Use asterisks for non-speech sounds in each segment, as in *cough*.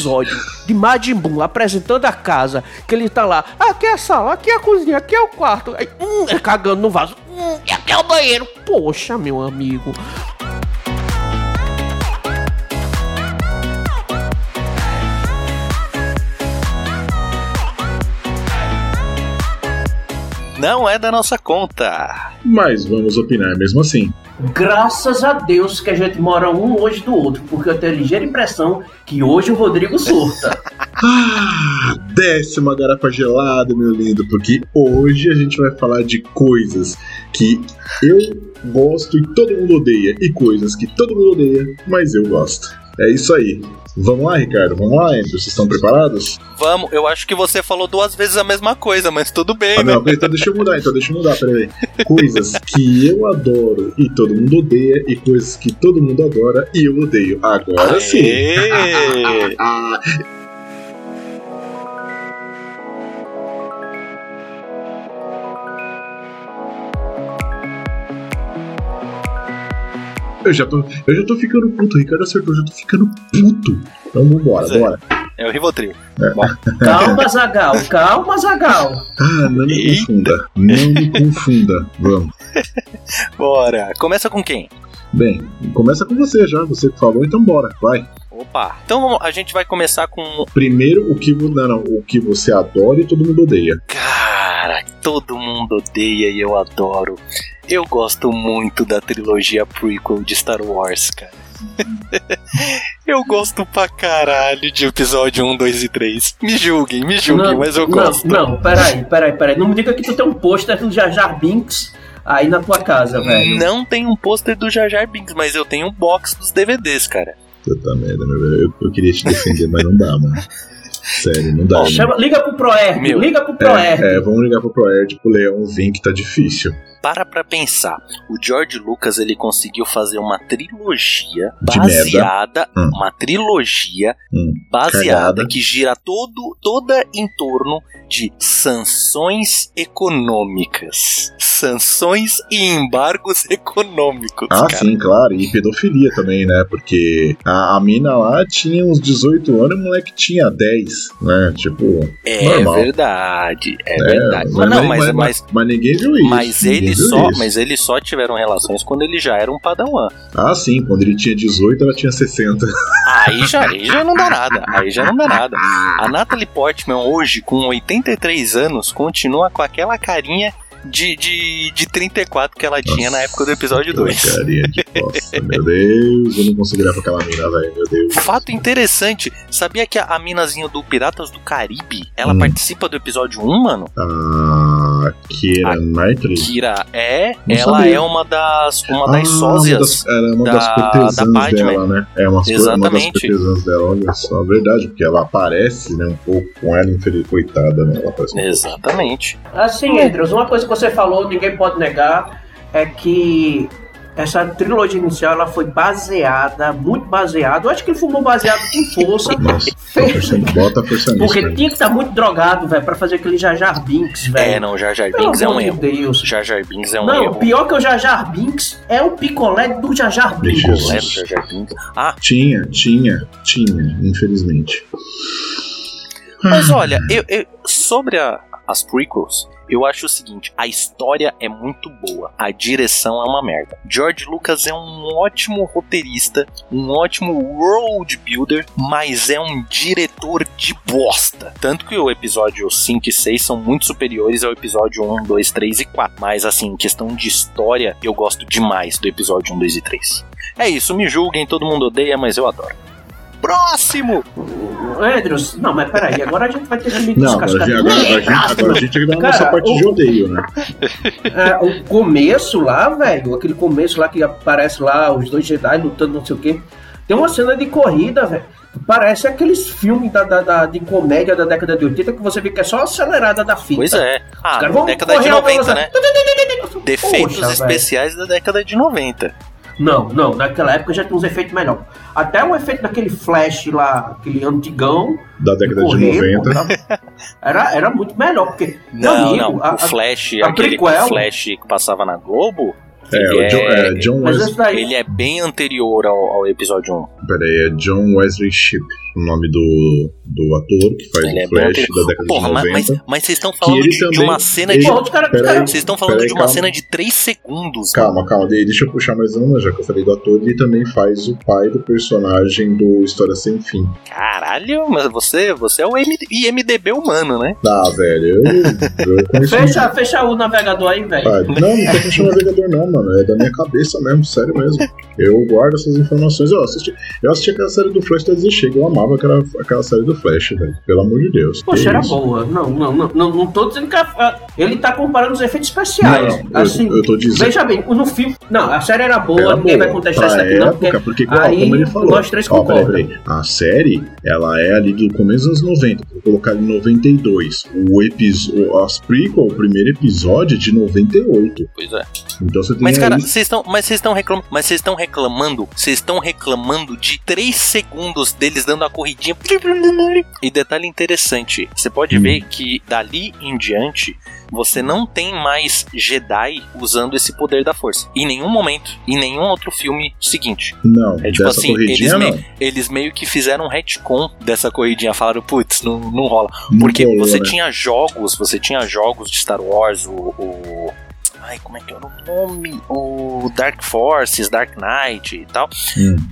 episódio de Majin Buu apresentando a casa, que ele tá lá, aqui é a sala, aqui é a cozinha, aqui é o quarto, aí, hum, é cagando no vaso, hum, aqui é o banheiro. Poxa, meu amigo. Não é da nossa conta. Mas vamos opinar mesmo assim. Graças a Deus que a gente mora um longe do outro, porque eu tenho a ligeira impressão que hoje o Rodrigo surta. *laughs* Ah, desce uma garrafa gelada, meu lindo, porque hoje a gente vai falar de coisas que eu gosto e todo mundo odeia, e coisas que todo mundo odeia, mas eu gosto. É isso aí. Vamos lá, Ricardo? Vamos lá, Andrew? Vocês estão preparados? Vamos, eu acho que você falou duas vezes a mesma coisa, mas tudo bem, Ah, né? não, então deixa eu mudar, então deixa eu mudar, peraí. Coisas que eu adoro e todo mundo odeia, e coisas que todo mundo adora e eu odeio. Agora sim. Aê! Ah, *laughs* Eu já, tô, eu já tô ficando puto, o Ricardo acertou, eu já tô ficando puto. Então vambora, Pois é. bora. É o Rivotril. *laughs* Calma, Zagal, calma, Zagal. Ah, não me Eita. confunda. Não me confunda. Vamos. *laughs* Bora. Começa com quem? Bem, começa com você já, você que falou, então bora, vai. Opa. Então a gente vai começar com. Primeiro, o que, não, não, o que você adora e todo mundo odeia. Cara, todo mundo odeia e eu adoro. Eu gosto muito da trilogia prequel de Star Wars, cara. *laughs* eu gosto pra caralho de episódio 1, 2 e 3. Me julguem, me julguem, mas eu gosto. Não, não, peraí, peraí, peraí. Não me diga que tu tem um pôster do Jar Jar Binks aí na tua casa, velho. Não tem um pôster do Jar Jar Binks, mas eu tenho um box dos DVDs, cara. Puta merda, meu velho. Eu, eu queria te defender, mas não dá, mano. *laughs* Sério, não dá. Ó, mano. Chama- liga pro Proerd, Meu. liga pro Proerd. É, é, vamos ligar pro Proerd pro Leão vir que tá difícil. Para pra pensar, o George Lucas ele conseguiu fazer uma trilogia baseada, Hum. uma trilogia Hum, baseada cagada. que gira todo toda em torno de sanções econômicas, sanções e embargos econômicos. Ah, cara. sim, claro. E pedofilia também, né? Porque a, a mina lá tinha uns 18 anos e o moleque tinha 10, né? Tipo. É Normal. verdade, é, verdade. mas, Mas, não, mas, mas, mas ninguém viu isso. mas ninguém viu só, isso. mas eles só tiveram relações quando ele já era um padawan. Ah, sim, quando ele tinha 18, ela tinha 60. Aí já, aí já não dá nada. Aí já não dá nada. A Natalie Portman hoje, com 83 anos, continua com aquela carinha de, de, de 34 que ela tinha na época do episódio Aquela 2. Carinha de bosta, meu Deus, eu não consigo olhar pra aquela mina, velho, meu Deus. Fato interessante, sabia que a, a minazinha do Piratas do Caribe, ela Hum. participa do episódio 1, mano? A Kira Knightley. Kira é, Não ela sabia. é uma das, uma das Ah, sósias. Uma das, era uma da- das da cortesãs dela, né? É uma, uma das Exatamente. cortesãs dela, olha só, verdade, porque ela aparece, né, um pouco com ela, infeliz, coitada, né? Ela aparece um pouco. Exatamente. Assim, Andrews, uma coisa que você falou, ninguém pode negar, é que essa trilogia inicial ela foi baseada, muito baseada. Eu acho que ele fumou baseado com força. *laughs* Nossa, bota força nisso, *laughs* Porque tinha que estar muito drogado, velho, pra fazer aquele Jar Jar Binks, velho. É, não, Jar Jar Pelo Binks é um erro. Deus. Jar Jar Binks é um Não, erro. pior que o Jar Jar Binks é o picolé do Jar Jar Binks. Picolé do Jar Jar Binks. Ah, Tinha, tinha, tinha, infelizmente. Mas olha, eu, eu- sobre a- as prequels, eu acho o seguinte: a história é muito boa, a direção é uma merda. George Lucas é um ótimo roteirista, um ótimo world builder, mas é um diretor de bosta. Tanto que o episódio 5 e 6 são muito superiores ao episódio 1, 2, 3 e 4. Mas assim, em questão de história, eu gosto demais do episódio 1, 2 e 3. É isso, me julguem, todo mundo odeia, mas eu adoro. Próximo! Andrews, não, mas peraí, agora a gente vai ter que me Não, agora, a gente- agora, agora, a gente- agora a gente vai na nossa Cara, parte o- de odeio, né? É, o começo lá, velho, aquele começo lá que aparece lá os dois Jedi lutando, não sei o quê. Tem uma cena de corrida, velho. Parece aqueles filmes da, da- da- de comédia da década de 80 que você vê que é só acelerada da fita. Pois é. Ah, década de correr a 90, né? *laughs* Defeitos Poxa, especiais da década de 90. Não, não, naquela época já tinha uns efeitos melhores. Até o efeito daquele flash lá, aquele antigão. Da década de correr, 90. pô, *laughs* Era, era muito melhor, porque. Não, amigo, não. a- o Flash, a aquele prequel- Flash que passava na Globo, É, o John, é- é, John Wesley. Ele é bem anterior ao, ao episódio 1. Pera aí, é John Wesley Shipp, o nome do, do ator que faz Ele é o bem Flash anterior. da década Porra, de mas, 90. mas, mas vocês estão falando de, de também- uma cena ele- de. Vocês estão falando Peraí, de uma calma. cena de 3 segundos. Calma, calma, de- deixa eu puxar mais uma, já que eu falei do ator, ele também faz o pai do personagem do História Sem Fim. Caralho, mas você, você é o M- IMDB humano, né? Ah, velho, eu, eu. *laughs* Fecha, fecha o navegador aí, velho. Ah, não, não tô fechando o navegador, não, mano. É da minha cabeça mesmo, sério mesmo. Eu guardo essas informações. Eu assisti, eu assisti aquela série do Flash desde chega. Eu amava aquela, aquela série do Flash, velho. Pelo amor de Deus. Poxa, era isso? boa. Não, não, não, não, não tô dizendo que a- ele tá comparando os efeitos especiais. Não, não, assim, eu, eu tô dizendo. veja bem, no filme. Não, a série era boa, Era ninguém boa vai contestar isso pra aqui, não, época, porque porque, ó, aí como ele falou, nós três ó, peraí, peraí. a série, ela é ali do começo dos anos 90, vou colocar ali 92. O episódio, as prequel, o primeiro episódio é de 98. Pois é. Então você tem Mas, cara, vocês estão. Mas vocês estão reclamando. Mas vocês estão reclamando. Vocês estão reclamando de 3 segundos deles dando a corridinha. E detalhe interessante: você pode Hum. ver que dali em diante. Você não tem mais Jedi usando esse poder da força. Em nenhum momento, em nenhum outro filme seguinte. Não, É tipo assim, eles meio, eles meio que fizeram um retcon dessa corridinha. Falaram, putz, não, não rola. Não Porque você né? tinha jogos, você tinha jogos de Star Wars, o. o- Ai, como é que era o nome? O Dark Forces, Dark Knight e tal.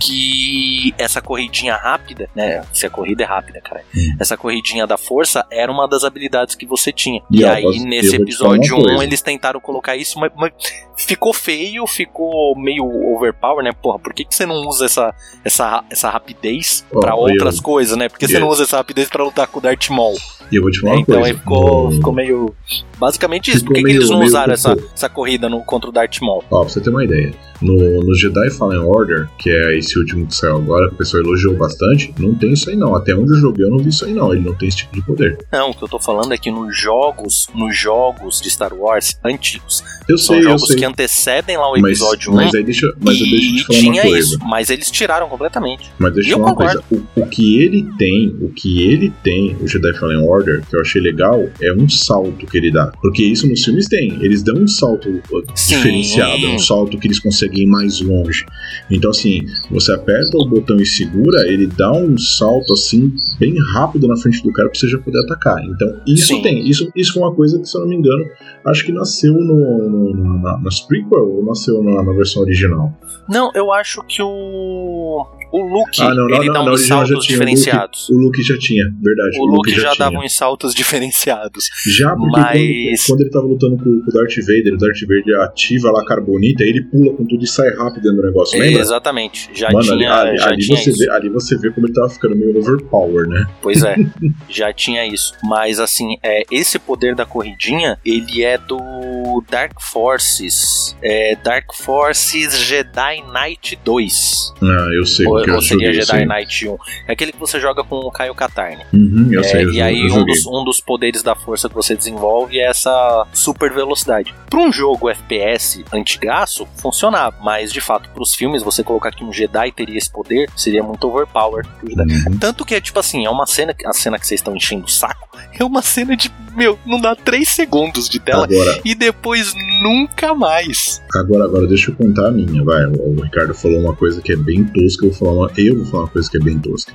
Que essa corridinha rápida, né? Se a corrida é rápida, cara. Essa corridinha da força era uma das habilidades que você tinha. E, E, aí, posso- nesse episódio uma 1, coisa. eles tentaram colocar isso, mas, mas ficou feio, ficou meio overpower, né? Porra, por que, que você não usa essa, essa, essa rapidez pra eu- outras coisas, né? Por que você não usa essa rapidez pra lutar com o Darth Maul? E eu vou te falar uma então coisa. aí ficou, no- ficou meio. Basicamente isso. Ficou Por que, que meio- eles não usaram essa, essa corrida no, contra o Darth Maul? Ó, pra você ter uma ideia, no, no Jedi Fallen Order, que é esse último que saiu agora, que o pessoal elogiou bastante, não tem isso aí não. Até onde eu joguei eu não vi isso aí não. Ele não tem esse tipo de poder. Não, o que eu tô falando é que nos jogos, nos jogos de Star Wars antigos, Eu são sei, eu jogos sei. que antecedem lá o Mas, episódio 1. mas aí deixa, mas eu deixo eu te falar uma tinha coisa. isso, mas eles tiraram completamente. Mas deixa eu eu falar uma coisa. O, o que ele tem, o que ele tem, o Jedi Fallen Order, que eu achei legal, é um salto que ele dá. Porque isso nos filmes tem. Eles dão um salto uh, Sim. diferenciado, é um salto que eles conseguem ir mais longe. Então, assim, você aperta o botão e segura, ele dá um salto assim, bem rápido na frente do cara pra você já poder atacar. Então, isso Sim. tem. Isso, isso foi uma coisa que, se eu não me engano, acho que nasceu no, no- na, nas prequel ou nasceu na, na versão original? Não, eu acho que o. O Luke, Ah, não, não, ele não, dá uns já saltos tinha. O Luke- diferenciados. O Luke já tinha, verdade. O Luke já, tinha. dava uns saltos *laughs* diferenciados. Já porque Mas- quando, quando ele tava lutando com, com o Darth Vader, o Darth Vader ativa lá a carbonita, ele pula com tudo e sai rápido dentro do negócio, lembra? Exatamente. Já Mano, tinha, ali, já ali tinha você isso. vê, ali você vê como ele tava ficando meio overpower, né? Pois é, *laughs* já tinha isso. Mas assim, é, esse poder da corridinha, ele é do Dark Forces. É Dark Forces Jedi Knight 2. Ah, eu sei Ou, ou seria Jedi. Knight 1. É aquele que você joga com o Caio Katarn. Uhum, eu É, sei, eu, e aí eu um dos, um dos poderes da força que você desenvolve é essa super velocidade. Para um jogo FPS antigaço, funcionava, mas de fato, para os filmes, você colocar que um Jedi teria esse poder seria muito overpower. Uhum. Tanto que é tipo assim, é uma cena, a cena que vocês estão enchendo o saco, é uma cena de, meu, não dá 3 segundos de tela Agora, e depois nunca mais. agora, agora, deixa eu contar a minha, vai. O, o Ricardo falou uma coisa que é bem tosca, eu vou falar uma, eu vou falar uma coisa que é bem tosca.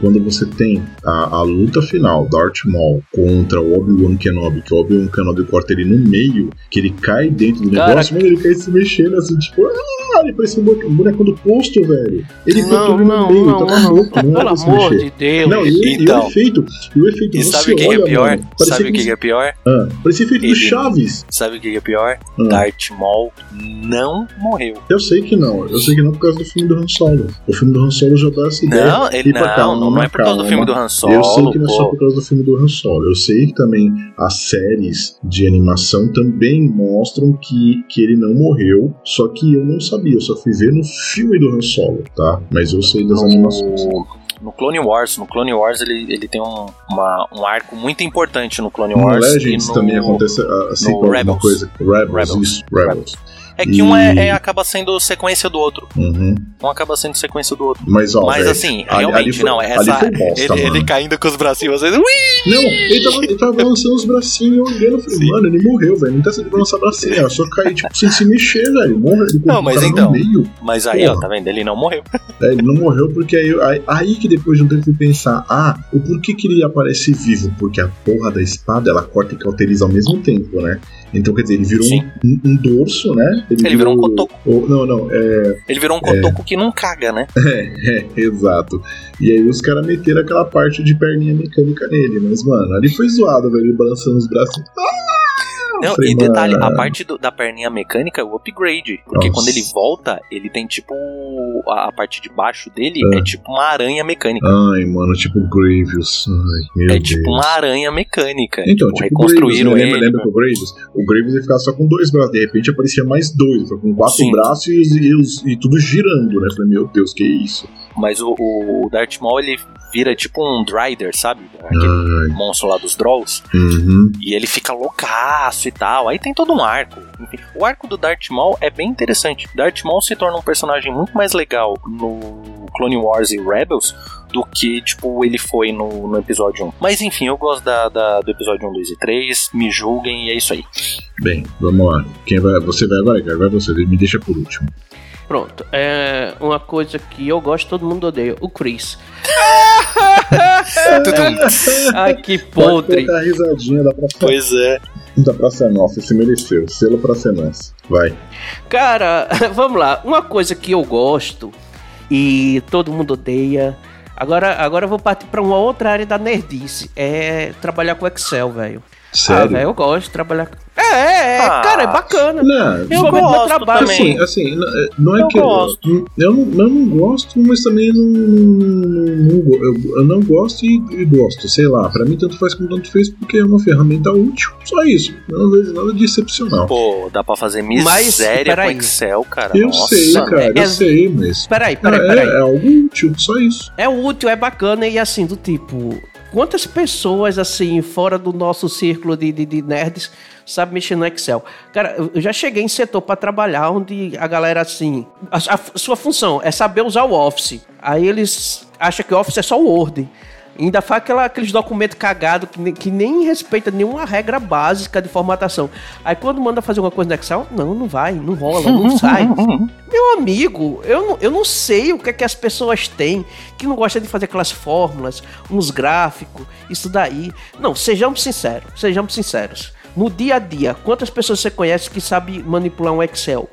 Quando você tem a, a luta final, Darth Maul contra o Obi-Wan Kenobi, que o Obi-Wan Kenobi corta ele no meio, que ele cai dentro do Cara, negócio, mano, ele cai se mexendo assim, tipo, ah, ele parece um boneco- do posto, velho. Ele Não, cortou ele no não, meio, não, tá não. louco, não *laughs* pra se amor mexer. de Deus. Não, e, o- e Então. o efeito, e o efeito, E você sabe o que, que olha, é pior? mano, Sabe o que, que- que é pior? Ah, parecia efeito do Ele- Chaves. Sabe o que, é pior? Ah. Darth Maul não morreu. Eu sei que não, eu sei que não por causa do filme do Han Solo. O filme do Han Solo já dá essa ideia. Não, ele E pra não, calma, não é por causa do filme do Han Solo. Eu sei que não é só por causa do filme do Han Solo. Eu sei que também as séries de animação também mostram que, que ele não morreu. Só que eu não sabia, eu só fui ver no filme do Han Solo, tá? Mas eu sei das animações. no, Clone Wars, no Clone Wars ele, ele tem um, uma- um arco muito importante no Clone No Wars Legends e no, também acontece ah, assim no Rebels. coisa. Rebels, Rebels. isso, Rebels. É que E- um é, é- acaba sendo sequência do outro. Uhum. Um acaba sendo sequência do outro. Mas, ó, Mas assim, ali- realmente, ali foi- não, ali essa. foi bosta, ele, mano. ele caindo com os bracinhos, vocês. Ui! Não, ele tava, ele tava balançando os bracinhos olhando. Eu falei, mano, ele morreu, velho. Não tá sendo balançar bracinho, era só cair, tipo, sem se mexer, velho. Morreu. Não, mas então. Mas aí, ó, Porra. tá vendo? Ele não morreu. É, ele não morreu porque aí, aí, aí que depois de um tempo eu fui pensar, ah, o porquê que ele aparece vivo? Porque a porra da espada ela corta e cauteriza ao mesmo tempo, né? Então, quer dizer, ele virou um, um- um dorso, né? Ele virou um cotoco. não, não, é, Ele virou um cotoco que não caga, né? *laughs* é, exato. E aí os caras meteram aquela parte de perninha mecânica nele, mas, mano, ali foi zoado, velho, ele balançando os braços. Não, e detalhe, a parte do- da perninha mecânica é o upgrade. Porque Nossa. quando ele volta, ele tem tipo. A, a parte de baixo dele É. é tipo uma aranha mecânica. Ai, mano, tipo Gravius. Ai, meu é Deus. tipo uma aranha mecânica. Então, tipo, tipo, o Graves, reconstruíram né? ele. lembra, lembra que o Graves? O Graves ele ficava só com dois braços, de repente aparecia mais dois, com quatro Sim. braços e, e e tudo girando, né? Falei, meu Deus, que isso? Mas o, o Darth Maul ele vira tipo um Drider, sabe? Aquele Ai, monstro lá dos Drolls. uhum. E ele fica loucaço e tal. Aí tem todo um arco. Enfim, o arco do Darth Maul é bem interessante. Darth Maul se torna um personagem muito mais legal no Clone Wars e Rebels do que, tipo, ele foi no, no episódio 1. Mas enfim, eu gosto da, da- do episódio 1, 2 e 3. Me julguem e é isso aí. Bem, vamos lá. Quem vai? Você vai agora, cara? Vai você, me deixa por último. Pronto. É uma coisa que eu gosto, todo mundo odeia. O Chris. *laughs* Ai, que Pode podre. colocar a risadinha da Praça, Pois é. da praça Nossa, se mereceu. Selo Praça Nossa. Vai. Cara, *laughs* vamos lá. Uma coisa que eu gosto e todo mundo odeia. Agora, agora eu vou partir pra uma outra área da nerdice. É trabalhar com Excel, velho. Ah, Sério? velho, eu gosto de trabalhar com. É, é, é, Ah. cara, é bacana. não, Eu gosto trabalho. também. Assim, assim, não é- não é Eu que gosto. eu, eu, não, eu não gosto, mas também não, não, não eu, eu não gosto e, e gosto, sei lá. Pra mim tanto faz como tanto fez porque é uma ferramenta útil. Só isso. Eu não vejo nada de excepcional. Pô, dá pra fazer Mas, miséria com peraí. Excel, cara. eu Nossa, sei, cara, é- eu sei, mas Peraí, é, peraí, é- peraí. é algo útil, só isso. É útil, é bacana e assim, do tipo. Quantas pessoas, assim, fora do nosso círculo de, de, de nerds, sabem mexer no Excel? Cara, eu já cheguei em setor para trabalhar onde a galera, assim. A, a sua função é saber usar o Office. Aí eles acham que o Office é só o Word. Ainda faz aquela, aqueles documentos cagados que, que nem respeita nenhuma regra básica de formatação. Aí quando manda fazer uma coisa no Excel, não, não vai, não rola, não *laughs* sai. Meu amigo, eu não, eu não sei o que é que as pessoas têm que não gostam de fazer aquelas fórmulas, uns gráficos, isso daí. Não, sejamos sinceros, sejamos sinceros. No dia a dia, quantas pessoas você conhece que sabe manipular um Excel?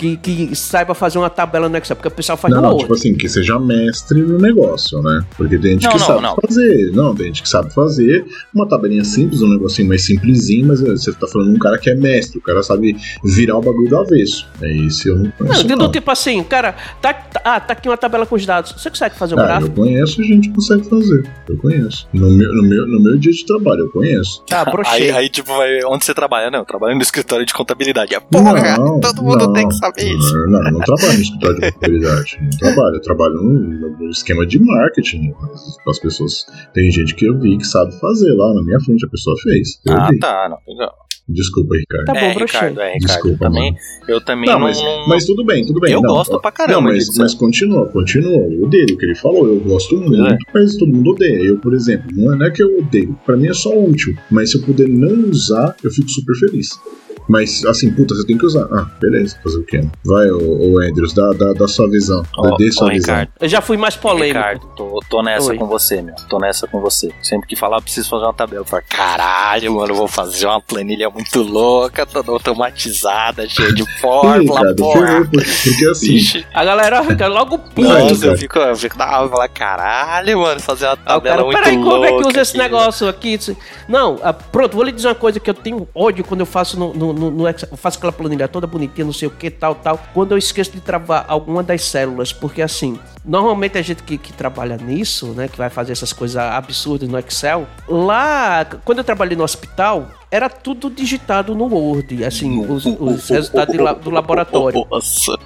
Que, que saiba fazer uma tabela no Excel? Porque o pessoal faz Não, não, tipo assim, que seja mestre no negócio, né? Porque tem gente Não, que não, sabe não. fazer. Não, tem gente que sabe fazer uma tabelinha simples, um negocinho mais simplesinho, mas você tá falando de um cara que é mestre, o cara sabe virar o bagulho do avesso. É isso, eu não Não, conheço. do não. tipo assim, cara, tá, tá- ah, tá aqui uma tabela com os dados. Você consegue fazer um Ah, eu gráfico? conheço, a gente consegue fazer. Eu conheço. No meu, no meu, no meu dia de trabalho, eu conheço. Tá, Aí, brochei. aí, tipo, vai. Onde você trabalha? Não, eu trabalho no escritório de contabilidade. É, Porra, Não, *laughs* todo mundo não. tem que saber isso. Não, eu não trabalho no escritório de contabilidade. Não trabalho. Eu trabalho no, no esquema de marketing. As pessoas. Tem gente que eu vi que sabe fazer lá na minha frente. A pessoa fez. Eu Ah, vi. tá, não. legal. Desculpa, Ricardo. Tá bom, é. Ricardo, é, Ricardo. Desculpa, também, mano. eu também Não, não. mas, não- mas tudo bem, tudo bem. eu não, gosto pra caramba. Não, mas, disso. mas continua, continua. Eu odeio o que ele falou. Eu gosto muito, É. mas todo mundo odeia. Eu, por exemplo, não é, não é que eu odeio. Pra mim é só útil. Mas se eu puder não usar, eu fico super feliz. Mas, assim, puta, você tem que usar. Ah, beleza, fazer o quê? né? Vai, ô, ô Andrews, dá, dá, dá sua visão. Ó, dê sua ó, visão. Ricardo, Eu já fui mais polêmico. Ricardo, tô, tô nessa Oi. com você, meu. Tô nessa com você. Sempre que falar, eu preciso fazer uma tabela. Eu falo, caralho, mano, eu vou fazer uma planilha muito louca, toda automatizada, cheia de *laughs* fórmula, cara, porra. porque, assim. Ixi, A galera fica logo puta. Eu fico, eu fico na aula e caralho, mano, fazer uma o tabela cara, muito peraí, louca. como é que usa esse aqui, negócio aqui? Não, ah, pronto, vou lhe dizer uma coisa que eu tenho ódio quando eu faço no, no, no- no Excel. Eu faço aquela planilha toda bonitinha, não sei o que, tal, tal. Quando eu esqueço de travar alguma das células, porque assim, normalmente a gente que, que trabalha nisso, né, que vai fazer essas coisas absurdas no Excel, lá, quando eu trabalhei no hospital, era tudo digitado no Word, assim, os, os resultados la- do laboratório. Nossa.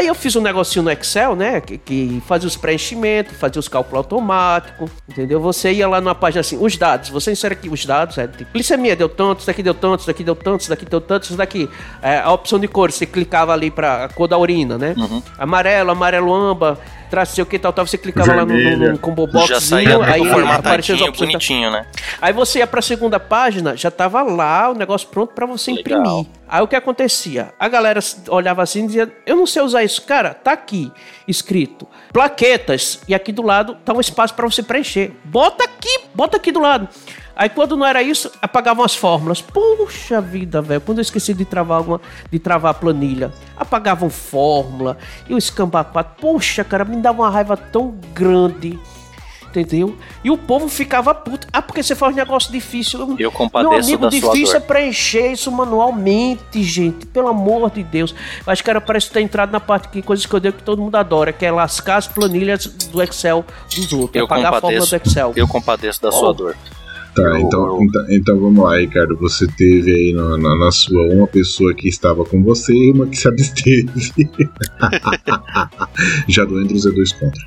Aí eu fiz um negocinho no Excel, né? Que, que fazia os preenchimentos, fazia os cálculos automáticos, entendeu? Você ia lá numa página assim, os dados, você insere aqui os dados, é, tipo, glicemia deu tanto, isso daqui deu tanto, isso daqui deu tanto, isso daqui deu tanto, isso daqui. É, a opção de cor, você clicava ali pra cor da urina, né? Uhum. Amarelo, amarelo amba, traço sei o que tal, tal, você clicava lá no, no, no combo Já saía boxzinho, aí aparecia as opções. bonitinho, né? Aí você ia pra segunda página, já tava lá o negócio pronto pra você Legal. imprimir. Aí o que acontecia? A galera olhava assim e dizia: Eu não sei usar isso. Cara, tá aqui escrito plaquetas e aqui do lado tá um espaço pra você preencher. Bota aqui, bota aqui do lado. Aí quando não era isso, apagavam as fórmulas. Puxa vida, velho. Quando eu esqueci de travar alguma, de travar a planilha, apagavam fórmula e o escambapato. Poxa, cara, me dava uma raiva tão grande. Entendeu? E o povo ficava puto. Ah, porque você faz um negócio difícil. Eu Meu compadeço amigo, da sua difícil é dor. preencher isso manualmente, gente. Pelo amor de Deus. Eu acho que era parece ter entrado na parte que coisas que eu dei que todo mundo adora, que é lascar as planilhas do Excel dos outros. Eu apagar a fórmula do Excel. eu compadeço da sua dor. Tá, então, então, então vamos lá, Ricardo. Você teve aí na, na- na sua uma pessoa que estava com você e uma que se absteve. *laughs* Já do entre os E2 contra.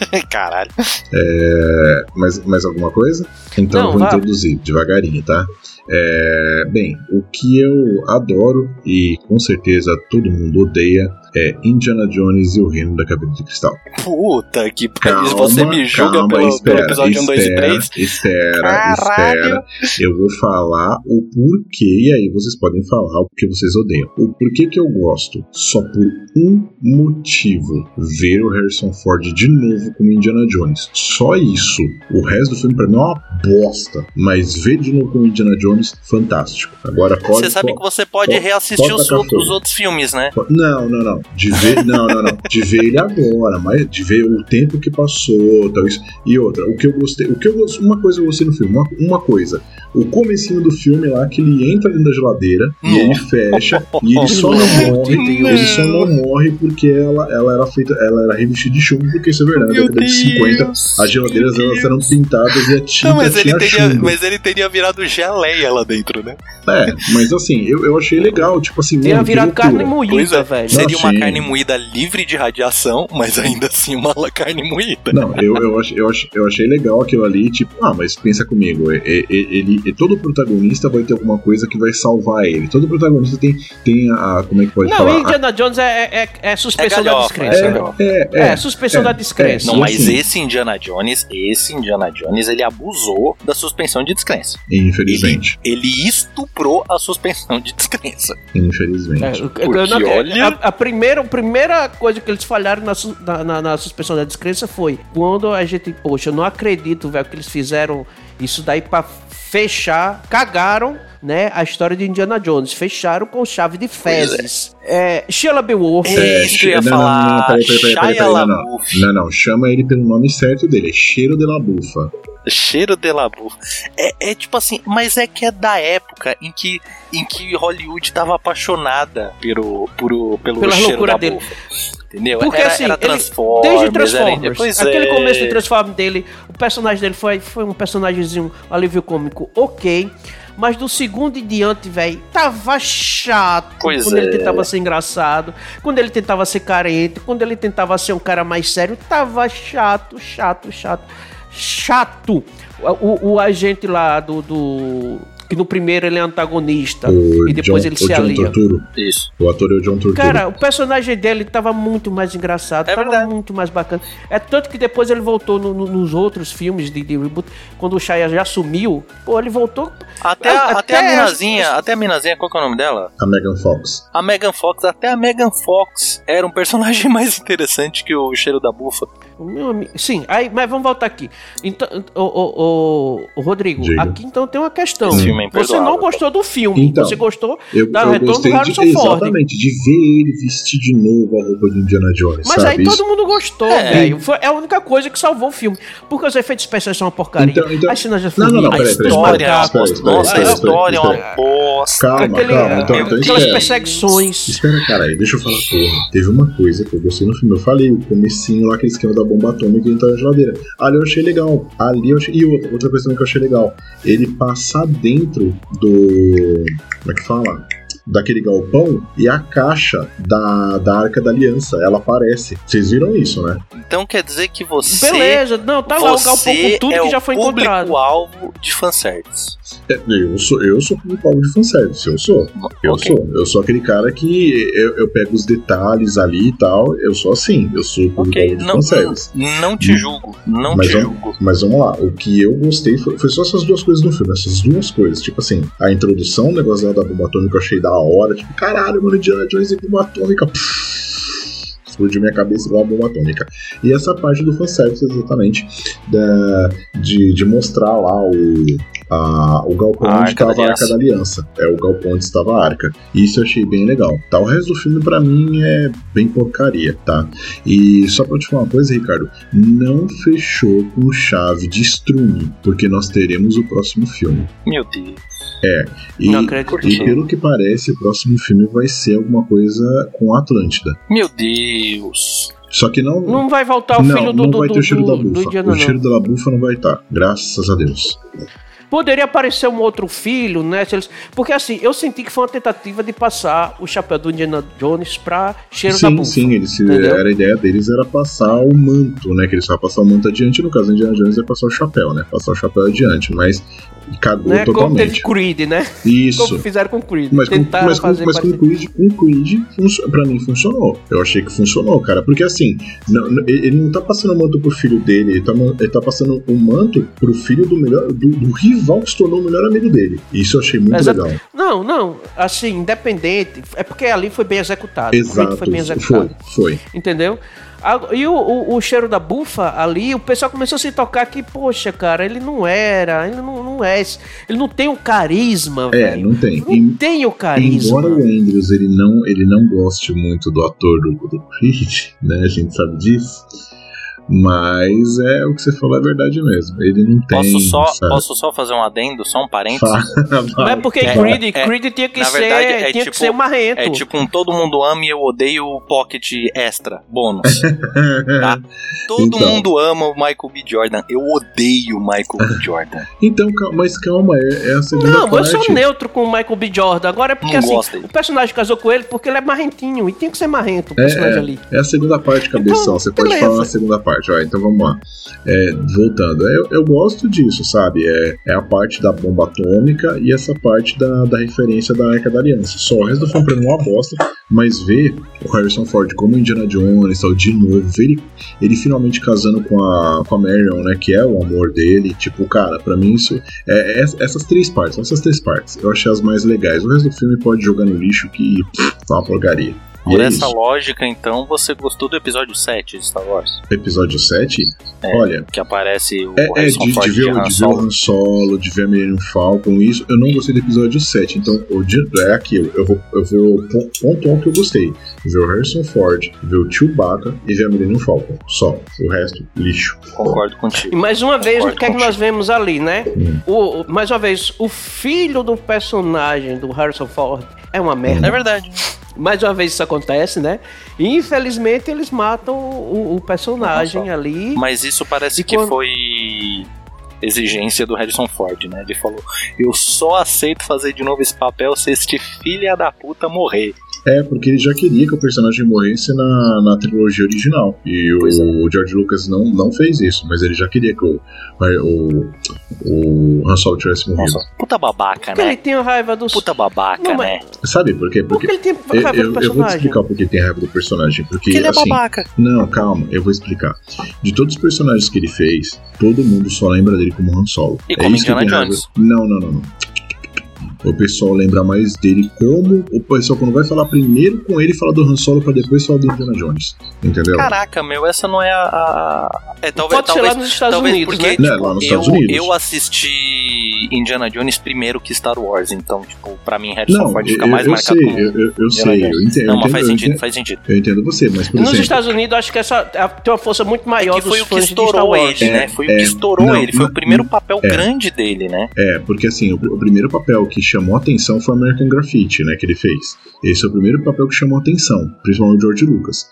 *laughs* Caralho. É, mais, mais alguma coisa? Então Não, eu vou vá. introduzir devagarinho, tá? É, bem, o que eu adoro e com certeza todo mundo odeia é Indiana Jones e o Reino da Caveira de Cristal. Puta que pariu. Você me julga calma, pelo, espera, pelo episódio 1, 2 e espera, 3. Espera, Caralho. espera. Eu vou falar o porquê, e aí vocês podem falar o porquê vocês odeiam. O porquê que eu gosto, só por um motivo, ver o Harrison Ford de novo como Indiana Jones. Só isso. O resto do filme pra mim é uma bosta, mas ver de novo como Indiana Jones, fantástico. Agora pode... Você sabe que você pode pode- reassistir pode os, os outros filmes, né? Não, não, não. De ver, *laughs* não, não, não. De ver ele agora, mas de ver o tempo que passou, tal isso. E outra, o que eu gostei, o que eu uma coisa eu gostei no filme, uma, uma coisa. O comecinho do filme lá que ele entra dentro da geladeira e ele fecha e ele só não morre, ele só não morre porque ela, ela era feita, ela era revestida de chumbo, porque isso é verdade, na década de 50 as geladeiras elas eram pintadas e a tinta Não, mas ele, teria, chumbo. mas ele teria virado geleia lá dentro, né? É, mas assim, eu, eu achei legal, tipo assim, que virado carne Pois moída, é. velho. Seria uma sim. carne moída livre de radiação, mas ainda assim uma carne moída. Não, eu, eu, ach, eu, ach, eu achei legal aquilo ali, tipo, ah, mas pensa comigo, é- é- é- ele, é- todo protagonista vai ter alguma coisa que vai salvar ele. Todo protagonista tem, tem a. Como é que pode Não, falar? Indiana Jones é, é, é suspensão É da galhofa, descrença. é né? galhofa. é, É, suspensão é, da descrença. Não, mas assim- esse Indiana Jones, esse Indiana Jones, ele abusou da suspensão de descrença. infelizmente. Ele estuprou a suspensão de descrença. Infelizmente. É, Porque não- olha- a, a primeira, a primeira coisa que eles falharam na, na, na- na suspensão da descrença foi quando a gente, poxa, eu não acredito, velho, que eles fizeram isso daí pra fechar, cagaram, né, a história de Indiana Jones, fecharam com chave de fezes. É, Sheila Beowulf, É, isso que eu ia não, não, não, falar. não, peraí, peraí, peraí, peraí, Shia peraí, não. Não, não, chama ele pelo nome certo dele, é Cheiro de la Bufa. Cheiro de LaBeouf. É, é tipo assim, mas é que é da época em que, em que Hollywood tava apaixonada pelo, pelo, pelo Pela cheiro loucura da dele. Entendeu? Porque era, assim, era ele- Transformers. desde era- Transformers, aquele é. começo do Transformers dele, o personagem dele foi, foi um personagemzinho, um alívio cômico, ok. Mas do segundo em diante, velho, tava chato. Pois quando é. ele tentava ser engraçado, quando ele tentava ser carente, quando ele tentava ser um cara mais sério, tava chato, chato, chato. Chato. O, o- agente lá do, do- Que no primeiro ele é antagonista. O e depois John, ele se alia. Torturo. Isso. O ator é o John Torturo. Cara, o personagem dele tava muito mais engraçado, É tava verdade. muito mais bacana. É tanto que depois ele voltou no- no- nos outros filmes de, de reboot, quando o Shia já sumiu, pô, ele voltou. Até, a- até, até a as- Minazinha, até a Minazinha, qual que é o nome dela? A Megan Fox. A Megan Fox, até a Megan Fox era um personagem *laughs* mais interessante que o cheiro da bufa. Meu amigo, sim, aí, mas vamos voltar aqui. Então, o, o, o- o Rodrigo, Diga. aqui então tem uma questão. Filme é Você não gostou do filme, Então, você gostou Eu, Dá eu retorno do gostei de, Harrison Ford. exatamente, de ver ele vestir de novo a roupa de Indiana Jones, Mas sabe? aí todo mundo gostou, É. velho. Foi- É a única coisa que salvou o filme. Porque os efeitos especiais são uma porcaria. Então- então- As cenas já Não, não, não, A peraí, peraí, história é Nossa, a história é uma bosta. Calma, Aquele, calma, então, então aquelas espera. perseguições. Espera, caralho, deixa eu falar, porra. Teve uma coisa que eu gostei no filme. Eu falei, o comecinho lá, aquele esquema da bomba atômica entrar na geladeira. Ali eu achei legal. Ali achei. E outra, outra coisa também que eu achei legal. Ele passar dentro do. Como é que fala? Daquele galpão e a caixa da, da Arca da Aliança. Ela aparece. Vocês viram isso, né? Então quer dizer que você. Beleza, não, tá lá o galpão você com tudo é que já o foi encontrado. público-alvo de fanservice. É, Eu sou, eu sou público de fanservice, eu sou. Eu Ok. sou. Eu sou aquele cara que eu, eu pego os detalhes ali e tal. Eu sou assim. Eu sou público Ok, de não, fanservice. não, não te julgo. Não Mas te vamos- julgo. Mas vamos lá, o que eu gostei foi, foi só essas duas coisas no filme, essas duas coisas. Tipo assim, a introdução, o negócio da bomba atômica eu achei da hora. Tipo, caralho, mano, Indiana Jones e bomba atômica. Pff, Explodiu minha cabeça igual uma bomba atômica. E essa parte do fanservice, exatamente, da, de, de mostrar lá o, a, o galpão A onde estava a Arca da Aliança. É o galpão onde estava a Arca. Isso eu achei bem legal. Tá, o resto do filme, pra mim, é bem porcaria, tá? E só pra te falar uma coisa, Ricardo, não fechou com chave de estrume, porque nós teremos o próximo filme. Meu Deus. E, Não acredito. e pelo que parece, o próximo filme vai ser alguma coisa com Atlântida. Meu Deus. Só que não. Não vai voltar o não, filho do, não vai do, ter o cheiro da do, do bufa. O cheiro da bufa não vai estar. Graças a Deus. Poderia aparecer um outro filho, né? eles- Porque assim, eu senti que foi uma tentativa de passar o chapéu do Indiana Jones pra cheiro da sim, bufa. sim, eles, era a ideia deles era passar o manto, né? Que eles iam passar o manto adiante. No caso do Indiana Jones é passar o chapéu, né? Passar o chapéu adiante, mas cagou Né? Como teve totalmente. Creed, né? Isso. Como fizeram com Creed. Mas, com, mas, com, mas com. Creed, com Creed pra mim funcionou. Eu achei que funcionou, cara. Porque assim, não- ele não tá passando o manto pro filho dele, ele tá, ele tá passando o manto pro filho do melhor do, do rival que se tornou o melhor amigo dele. Isso eu achei muito Exato. legal. Não, não, assim, independente. É porque ali foi bem executado. Exato. foi bem Foi, executado. foi. Entendeu? A- E o, o- o cheiro da bufa ali, o pessoal começou a se tocar que, poxa, cara, ele não era, ele não, não é, ele não tem o carisma, É, velho. não tem. Não E- tem o carisma. Embora o Andrews ele não, ele não goste muito do ator do, do Creed, né? A gente sabe disso. Mas é o que você falou é verdade mesmo. Ele não tem. Posso só, sabe? posso só fazer um adendo, só um parênteses? Fala, Não é porque É, Creed, é, Creed tinha que na ser, verdade, é tinha tipo- que ser marrento. É tipo um todo mundo ama e eu odeio o Pocket Extra, bônus. *laughs* Tá? Todo Então. mundo ama o Michael B. Jordan. Eu odeio o Michael B. Jordan. Então, mas calma, é, é a segunda Não, eu parte. sou neutro com o Michael B. Jordan. Agora é porque Não assim, o personagem casou com ele porque ele é marrentinho. E tinha que ser marrento o É, personagem ali. É a segunda parte, cabeção. Então, Você pode beleza. falar na segunda parte. Ó, então vamos lá. É, voltando. Eu, eu gosto disso, sabe? É, é a parte da bomba atômica e essa parte da, da referência da Arca da Aliança. Só o resto do filme pra mim é uma bosta, mas ver o Harrison Ford como Indiana Jones, tal, de novo, ver ele, ele finalmente casando com a, com a Marion, né? Que é o amor dele. Tipo, cara, pra mim isso. É, é essas três partes, essas três partes. Eu achei as mais legais. O resto do filme pode jogar no lixo que pff, tá uma porcaria. E Por é essa isso. lógica, então, você gostou do episódio 7 de Star Wars? Episódio 7, É, olha, Que aparece o é, é Harrison de, Ford de, ver, de ver o Solo. Han Solo, de ver a Millennium Falcon, isso, eu não gostei do episódio 7, então o de- é aquilo, eu vou, eu vou pon- pontuar o que eu gostei, ver o Harrison Ford, ver o Chewbacca e ver a Millennium Falcon, só, o resto, lixo. Concordo E contigo. mais uma vez, Concordo o que é que nós vemos ali, né? Hum. O, o- mais uma vez, o filho do personagem do Harrison Ford é uma merda. É verdade. Mais uma vez isso acontece, né? E infelizmente eles matam o, o personagem ali. Mas isso parece que quando- foi exigência do Harrison Ford, né? Ele falou: Eu só aceito fazer de novo esse papel se este filha da puta morrer. É, porque ele já queria que o personagem morresse na, na trilogia original. E o, é. o George Lucas não, não fez isso, mas ele já queria que o, o, o Han Solo tivesse morrido. Nossa, puta babaca, Porque ele né? tem raiva dos. Puta babaca, Não, mas- né? Sabe por quê? Porque Porque ele tem eu, raiva eu, do eu vou te personagem. explicar porque ele tem raiva do personagem. Porque, Porque ele é assim, babaca. Não, calma, eu vou explicar. De todos os personagens que ele fez, todo mundo só lembra dele como Han Solo. E como isso que Indiana tem raiva. Jones. Não, não, não, não. O pessoal lembra mais dele como. O pessoal, quando vai falar primeiro com ele, fala do Han Solo pra depois falar do Indiana Jones. Entendeu? Caraca, meu, essa não é a. a- É, talvez, Pode ser talvez, lá nos Estados talvez Unidos, porque né? Tipo, lá nos eu, Estados Unidos. eu assisti Indiana Jones primeiro que Star Wars, então, tipo, pra mim Harrison Não, Ford eu, fica mais eu marcado sei, como. eu, eu, eu sei, Jones. eu entendo. Não, mas faz entendo, sentido, entendo- faz sentido. Eu entendo você, mas por Nos exemplo. Estados Unidos, acho que essa a- tem uma força muito maior É que foi dos o que estourou ele, É, né? Foi o é, que estourou não, ele. Foi não, o primeiro papel é. grande dele, né? É, porque assim, o, o primeiro papel que chamou atenção foi American Graffiti, né, que ele fez. Esse é o primeiro papel que chamou atenção, principalmente o George Lucas.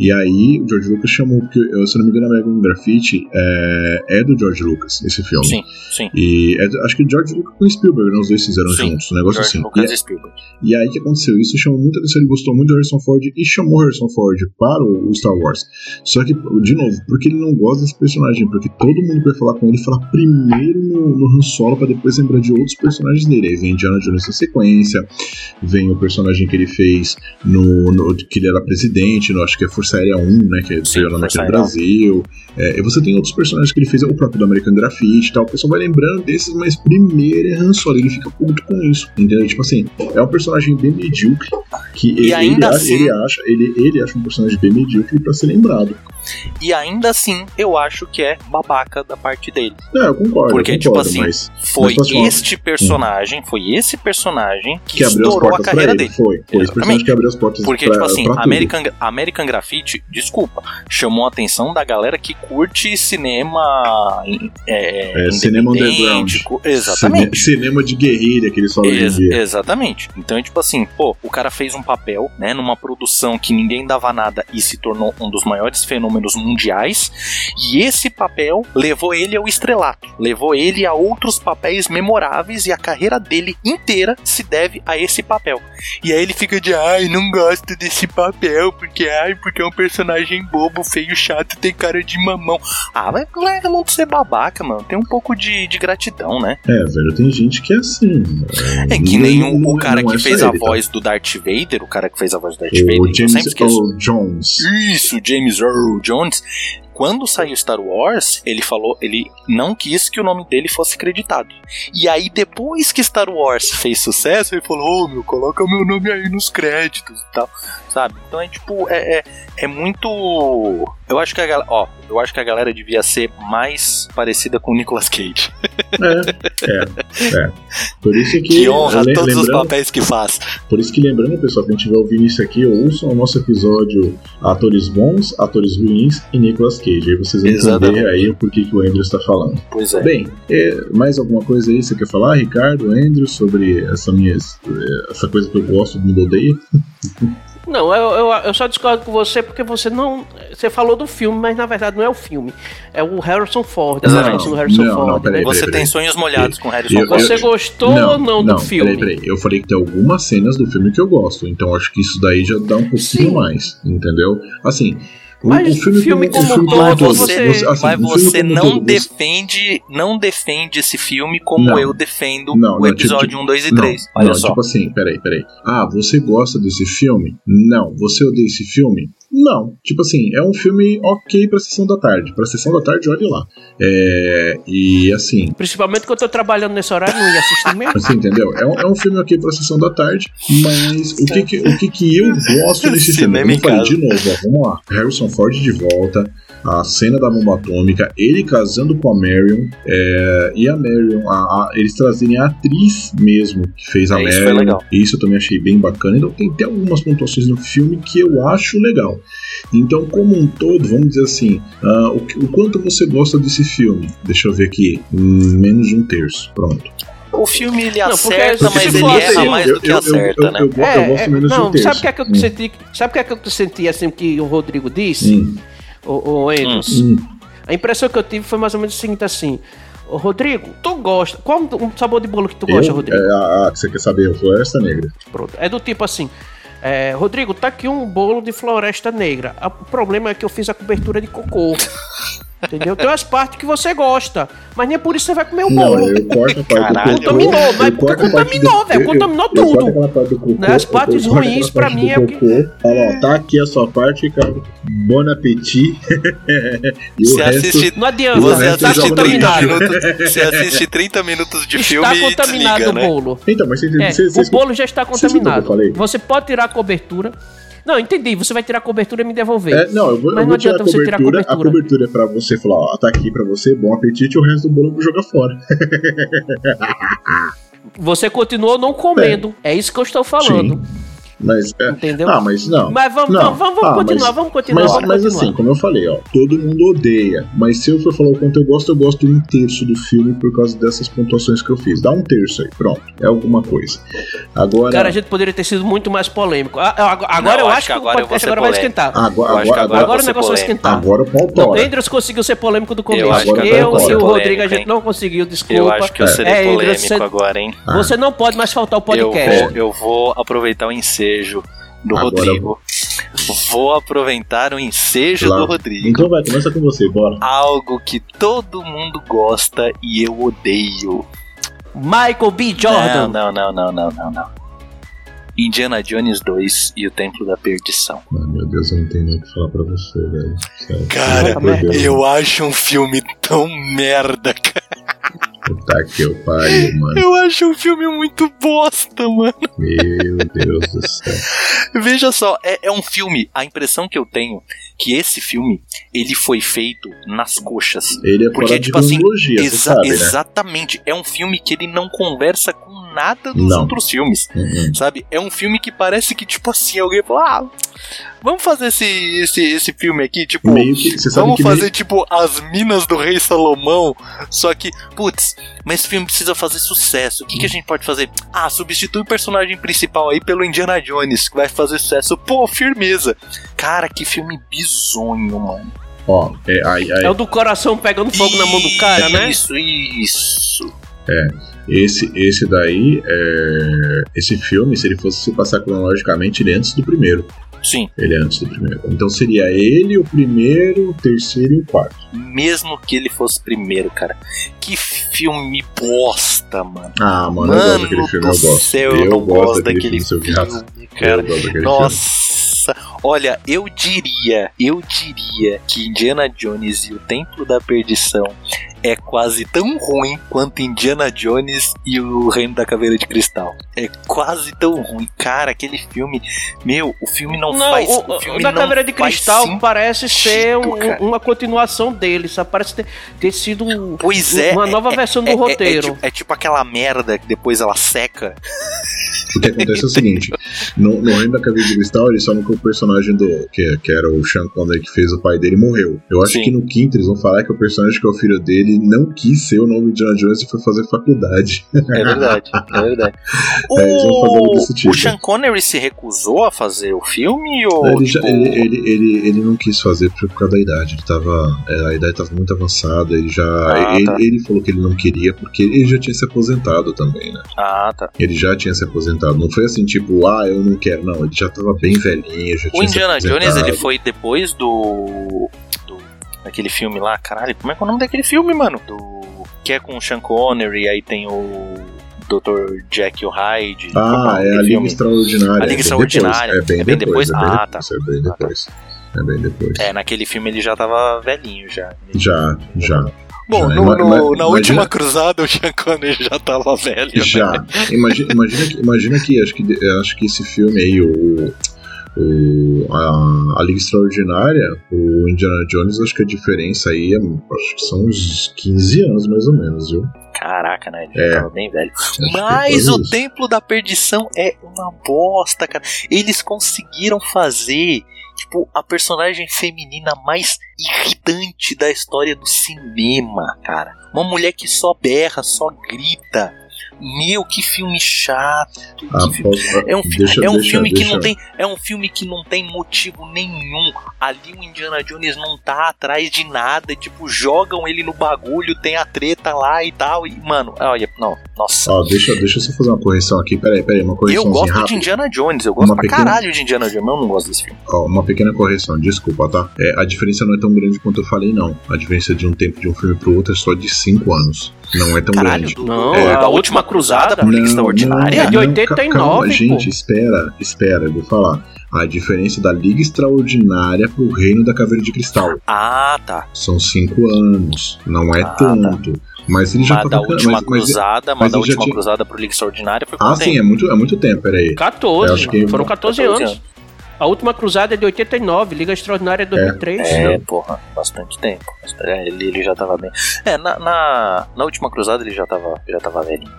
E aí, o George Lucas chamou, porque, eu, se eu não me engano, American Graffiti é, é do George Lucas, esse filme. Sim, sim. E é acho que George Lucas com Spielberg, né? Os dois fizeram Sim, juntos, um negócio George assim. Lucas E- Spielberg. e aí o que aconteceu? Isso chamou muita atenção, ele gostou muito do Harrison Ford e chamou o Harrison Ford para o, o Star Wars. Só que, de novo, porque ele não gosta desse personagem, porque todo mundo que vai falar com ele fala primeiro no, no Han Solo para depois lembrar de outros personagens dele. Aí vem Indiana Jones na sequência, vem o personagem que ele fez no, no- que ele era presidente, no, acho que é Força Aérea 1, né, que Sim, veio lá naquele Aérea 1. Brasil. É, e você tem outros personagens que ele fez, o próprio do American Graffiti e tal. O pessoal vai lembrando desses, mas primeiro é Han Solo. Ele fica puto com isso, entendeu? Tipo assim, é um personagem bem medíocre que ele, ainda ele, assim- ele acha, ele, ele acha um personagem bem medíocre pra ser lembrado. E ainda assim, eu acho que é babaca da parte dele. Não, eu concordo, Porque, eu tipo concordo, assim, mas Foi Mas este personagem, foi esse personagem que, que estourou a carreira ele. dele. Foi, foi esse Exatamente. personagem que abriu as portas Porque, pra, tipo assim, tudo. American, American Graffiti, desculpa, chamou a atenção da galera que curte cinema é, É, cinema underground. Exatamente. Cine- cinema de guerrilha que eles falam hoje Ex- dia. exatamente. Então é tipo assim, pô, o cara fez um papel, né, numa produção que ninguém dava nada e se tornou um dos maiores fenômenos mundiais, e esse papel levou ele ao estrelato, levou ele a outros papéis memoráveis e a carreira dele inteira se deve a esse papel. E aí ele fica de, ai, não gosto desse papel, porque ai, porque é um personagem bobo, feio, chato, tem cara de mamão. Ah, vai larga a mão de ser babaca, mano. Tem um pouco de, de gratidão, né? É, velho, tem gente que é assim. É que Não- nem o, não- o cara não é que só fez a ele, tá? voz do Darth Vader, o cara que fez a voz do Darth Vader, O eu James sempre esqueço. Earl Jones. Isso, James Earl Jones. Quando saiu Star Wars, ele falou, ele não quis que o nome dele fosse creditado. E aí, depois que Star Wars fez sucesso, ele falou: Ô meu, coloca meu nome aí nos créditos e tal. Sabe? Então é tipo, é, é, é muito. Eu acho que a galera. Ó, eu acho que a galera devia ser mais parecida com o Nicolas Cage. É, é, é. Por isso que, Que honra todos os papéis que faz. Por isso que lembrando, pessoal, que a gente vai ouvir isso aqui, ouçam o nosso episódio Atores Bons, Atores Ruins e Nicolas Cage. Aí vocês vão Exatamente. entender aí o porquê que o Andrew está falando. Pois é. Bem, é, mais alguma coisa aí que você quer falar, Ricardo, Andrew, sobre essa minha essa coisa que eu gosto, do mundo *laughs* odeia? Não, eu, eu, eu só discordo com você porque você não. Você falou do filme, mas na verdade não é o filme. É o Harrison Ford. A participação do Harrison Não, não, Ford. peraí, né? Você peraí, tem peraí. sonhos molhados com Harrison Eu- Ford. Você gostou ou não do filme? Peraí, peraí. Eu falei que tem algumas cenas do filme que eu gosto, então acho que isso daí já dá um pouquinho Sim. mais, entendeu? Assim, Mas o filme, filme como filme um todo, você, você- assim, mas você não todo, você- defende, não defende esse filme como Não. eu defendo Não, o não, episódio tipo, 1, 2 e não, 3. Olha não, só. tipo assim, peraí, peraí. Ah, você gosta desse filme? Não. Você odeia esse filme? Não. Tipo assim, é um filme ok pra sessão da tarde. Pra sessão da tarde, olhe lá. É. E assim. Principalmente quando eu tô trabalhando nesse horário, não ia assistir mesmo. Você entendeu? É um, é um filme ok pra sessão da tarde, mas o que que, o que, que eu gosto *laughs* desse filme? Cinema Como eu falei de novo, ó, vamos lá. Harrison Ford de volta, a cena da bomba atômica, ele casando com a Marion, é, e a Marion, a- a- eles trazerem a atriz mesmo que fez a É, isso foi Marion. legal. Isso eu também achei bem bacana. Então tem até algumas pontuações no filme que eu acho legal. Então, como um todo, vamos dizer assim, ah, o, o quanto você gosta desse filme? Deixa eu ver aqui, hum, menos de um terço. Pronto. O filme ele Não, acerta, mas ele assim, erra mais eu- do que eu- acerta, eu- né? eu go- eu gosto menos de um não, terço. sabe o que é que eu Hum. senti? Sabe o que é que eu senti assim que o Rodrigo disse? Hum, O, o Andrews? hum. A impressão que eu tive foi mais ou menos o seguinte assim. Ô, Rodrigo, tu gosta. Qual o sabor de bolo que tu gosta, Eu- Rodrigo? É, a, a que você quer saber, Floresta Negra. Pronto. É do tipo assim. é, Rodrigo, tá aqui um bolo de floresta negra. A- O problema é que eu fiz a cobertura de cocô. *laughs* Entendeu? Tem umas partes que você gosta, mas nem por isso você vai comer o Não, bolo. eu corto a parte Caralho. do cocô. Contaminou, eu mas parte contaminou, do- velho, eu- eu- contaminou eu tudo. aquela parte do cocô, Né, as eu partes ruins, pra parte mim, é o que- Fala, ó, tá aqui a sua parte, Ricardo. Bon appetit. *laughs* e o Você resto... assiste, Não adianta, você tá eu assiste, 30 no contaminado. minutos, você assiste 30 minutos de filme Está e contaminado desliga, o né? bolo. Então, mas você, É, você, você, o bolo já está eu contaminado. Você pode tirar a cobertura. Não, entendi. Você vai tirar a cobertura e me devolver. É, não, eu vou, Mas eu vou tirar a você tirar a cobertura. A cobertura. cobertura é pra você falar, ó, tá aqui pra você, bom apetite, o resto do bolo eu vou jogar fora. *laughs* Você continuou não comendo. É, isso que eu estou falando. Mas, é, Entendeu? ah, mas não. Mas vamos, Não. vamos, vamos Ah, continuar, mas- vamos continuar. Mas, vamos mas continuar. assim, como eu falei, ó, todo mundo odeia. Mas se eu for falar o quanto eu gosto, eu gosto de um terço do filme por causa dessas pontuações que eu fiz. Dá um terço aí, pronto. É alguma coisa. Agora. Cara, a gente poderia ter sido muito mais polêmico. Ah, ah, Agora, Não, eu acho que que o agora eu vou podcast ser agora vai esquentar. agora, agora, agora agora, Agora o negócio vai polêmico. esquentar. agora o pau tora. Endros conseguiu ser polêmico do começo. Eu acho que eu vai e o Rodrigo a gente não conseguiu, desculpa. Eu acho que eu serei É, polêmico você- agora, hein? Ah. Você não pode mais faltar o podcast. eu vou aproveitar o ensejo do Agora Rodrigo. Vou aproveitar o ensejo Lá. do Rodrigo. Então vai, começa com você, bora. Algo que todo mundo gosta e eu odeio. Michael B. Jordan. Não, não, não, não, não, não, não. Indiana Jones 2 e o Templo da Perdição. Ah, meu Deus, eu não tenho nem o que falar pra você, velho. Sério. Cara, Deus. Eu acho um filme tão merda, cara. Puta que eu pariu, mano. Eu acho um filme muito bosta, mano. Meu Deus do céu. Veja só, é, é um filme. A impressão que eu tenho que esse filme ele foi feito nas coxas. Ele é Porque, fora de tipo assim, Exa- sabe, né? Exatamente. É um filme que ele não conversa com nada dos Não. outros filmes. Uhum. Sabe? É um filme que parece que, tipo assim, alguém falou: Ah, vamos fazer esse, esse, esse filme aqui, tipo. Meio que, você sabe Vamos que fazer meio- tipo as minas do rei Salomão, só que, putz, mas esse filme precisa fazer sucesso. O que, que a gente pode fazer? Ah, substitui o personagem principal aí pelo Indiana Jones, que vai fazer sucesso. Pô, firmeza. Cara, que filme bizonho, mano. Ó, é, aí, aí, É o do coração pegando fogo na mão do cara, né? Isso, isso. Esse, esse daí, é, esse filme, se ele fosse se passar cronologicamente, ele é antes do primeiro. Sim, Ele é antes do primeiro. Então seria ele o primeiro, o terceiro e o quarto. mesmo que ele fosse primeiro, cara. Que filme bosta, mano. Ah, mano, eu gosto daquele filme, eu gosto. céu, eu eu não gosto gosto daquele filme, filme, cara. Daquele filme. Nossa, olha, eu diria, eu diria que Indiana Jones e o Templo da Perdição é quase tão ruim quanto Indiana Jones e o Reino da Caveira de Cristal. É quase tão ruim, cara. Aquele filme, meu, o filme não, Não, faz. o, o filme da não Caveira de Cristal sentido, parece ser um- uma continuação dele, só parece ter, ter sido um- Pois é, uma é- nova versão do é, é- roteiro. É, tipo, é tipo aquela merda que depois ela seca. O que acontece é o seguinte: no, no Reino da Caveira de Cristal, eles falam que o personagem do. Que, que era o Sean Connery que fez o pai dele morreu. Eu acho Sim. que no quinto eles vão falar que o personagem que é o filho dele não quis ser o nome de John Jones e foi fazer faculdade. É verdade, é verdade. *laughs* É, eles vão fazer algo desse O, tipo. o Sean Connery se recusou a fazer o filme ou ele, já- tipo, ele, ele, ele, ele não quis fazer por causa da idade. Ele tava, é, a idade estava muito avançada. Ele já. Ah, ele, tá. ele falou que ele não queria porque ele já tinha se aposentado também, né? Ah, tá. Ele já tinha se aposentado. Não foi assim, tipo, ah, eu não quero. Não, ele já tava bem velhinho. Já O tinha se Indiana Jones ele foi depois do, do daquele filme lá, caralho, como é que é o nome daquele filme, mano? Do que é com o Sean Connery, aí tem o Dr. Jack o Hyde. Ah, nome é a Liga filme? Extraordinária. A Liga é bem Extraordinária. Depois. É bem É bem depois. depois? É bem Ah, depois. É bem depois. É bem depois. É, naquele filme ele já tava velhinho já. Já, já. Bom, Já, no- ima- no- ima- na imagina- última cruzada o Sean Connery já tava velho. né? Já. Imagina, imagina, que, imagina que acho que acho que esse filme aí, o. o a, a Liga Extraordinária, o Indiana Jones, acho que a diferença aí é, acho que são uns 15 anos mais ou menos, viu? Caraca, né? Ele É. tava bem velho. Acho que Mas o isso. Templo da Perdição é uma bosta, cara. Eles conseguiram fazer, tipo, a personagem feminina mais irritante da história do cinema, cara. Uma mulher que só berra, só grita. Meu, que filme chato. que Ah, filme- posso- É um, deixa- é um deixa- filme que deixa- não tem, é um filme que não tem motivo nenhum. Ali o Indiana Jones não tá atrás de nada, tipo, jogam ele no bagulho, tem a treta lá e tal, e mano, olha, não, nossa. Ó, deixa, deixa eu só fazer uma correção aqui. Peraí, peraí, uma Eu correção gosto de. Indiana Jones, eu gosto Uma pra pequena- caralho de Indiana Jones, mas eu não gosto desse filme. Ó, uma pequena correção, desculpa, tá? É, a diferença não é tão grande quanto eu falei, não. A diferença de um tempo de um filme pro outro é só de 5 anos. Não é tão Caralho, grande. Não, é da a última Última cruzada por Liga Extraordinária. É de 89, calma, pô. gente, espera, espera, eu vou falar. A diferença da Liga Extraordinária pro Reino da Caveira de Cristal Ah, tá. são 5 anos. Não é Ah, tá. tanto. Mas ele já Mas tá da última mas- mas- cruzada, mas, mas da última tinha- cruzada pro Liga Extraordinária foi Ah, quanto sim, é muito, é muito tempo, peraí. 14, Eu acho que- foram 14, 14 anos. A última cruzada é de 89, Liga Extraordinária é de 2003. É, porra, bastante tempo. É, ele, ele já tava bem. É, na, na, na última cruzada ele já tava, já tava velhinho.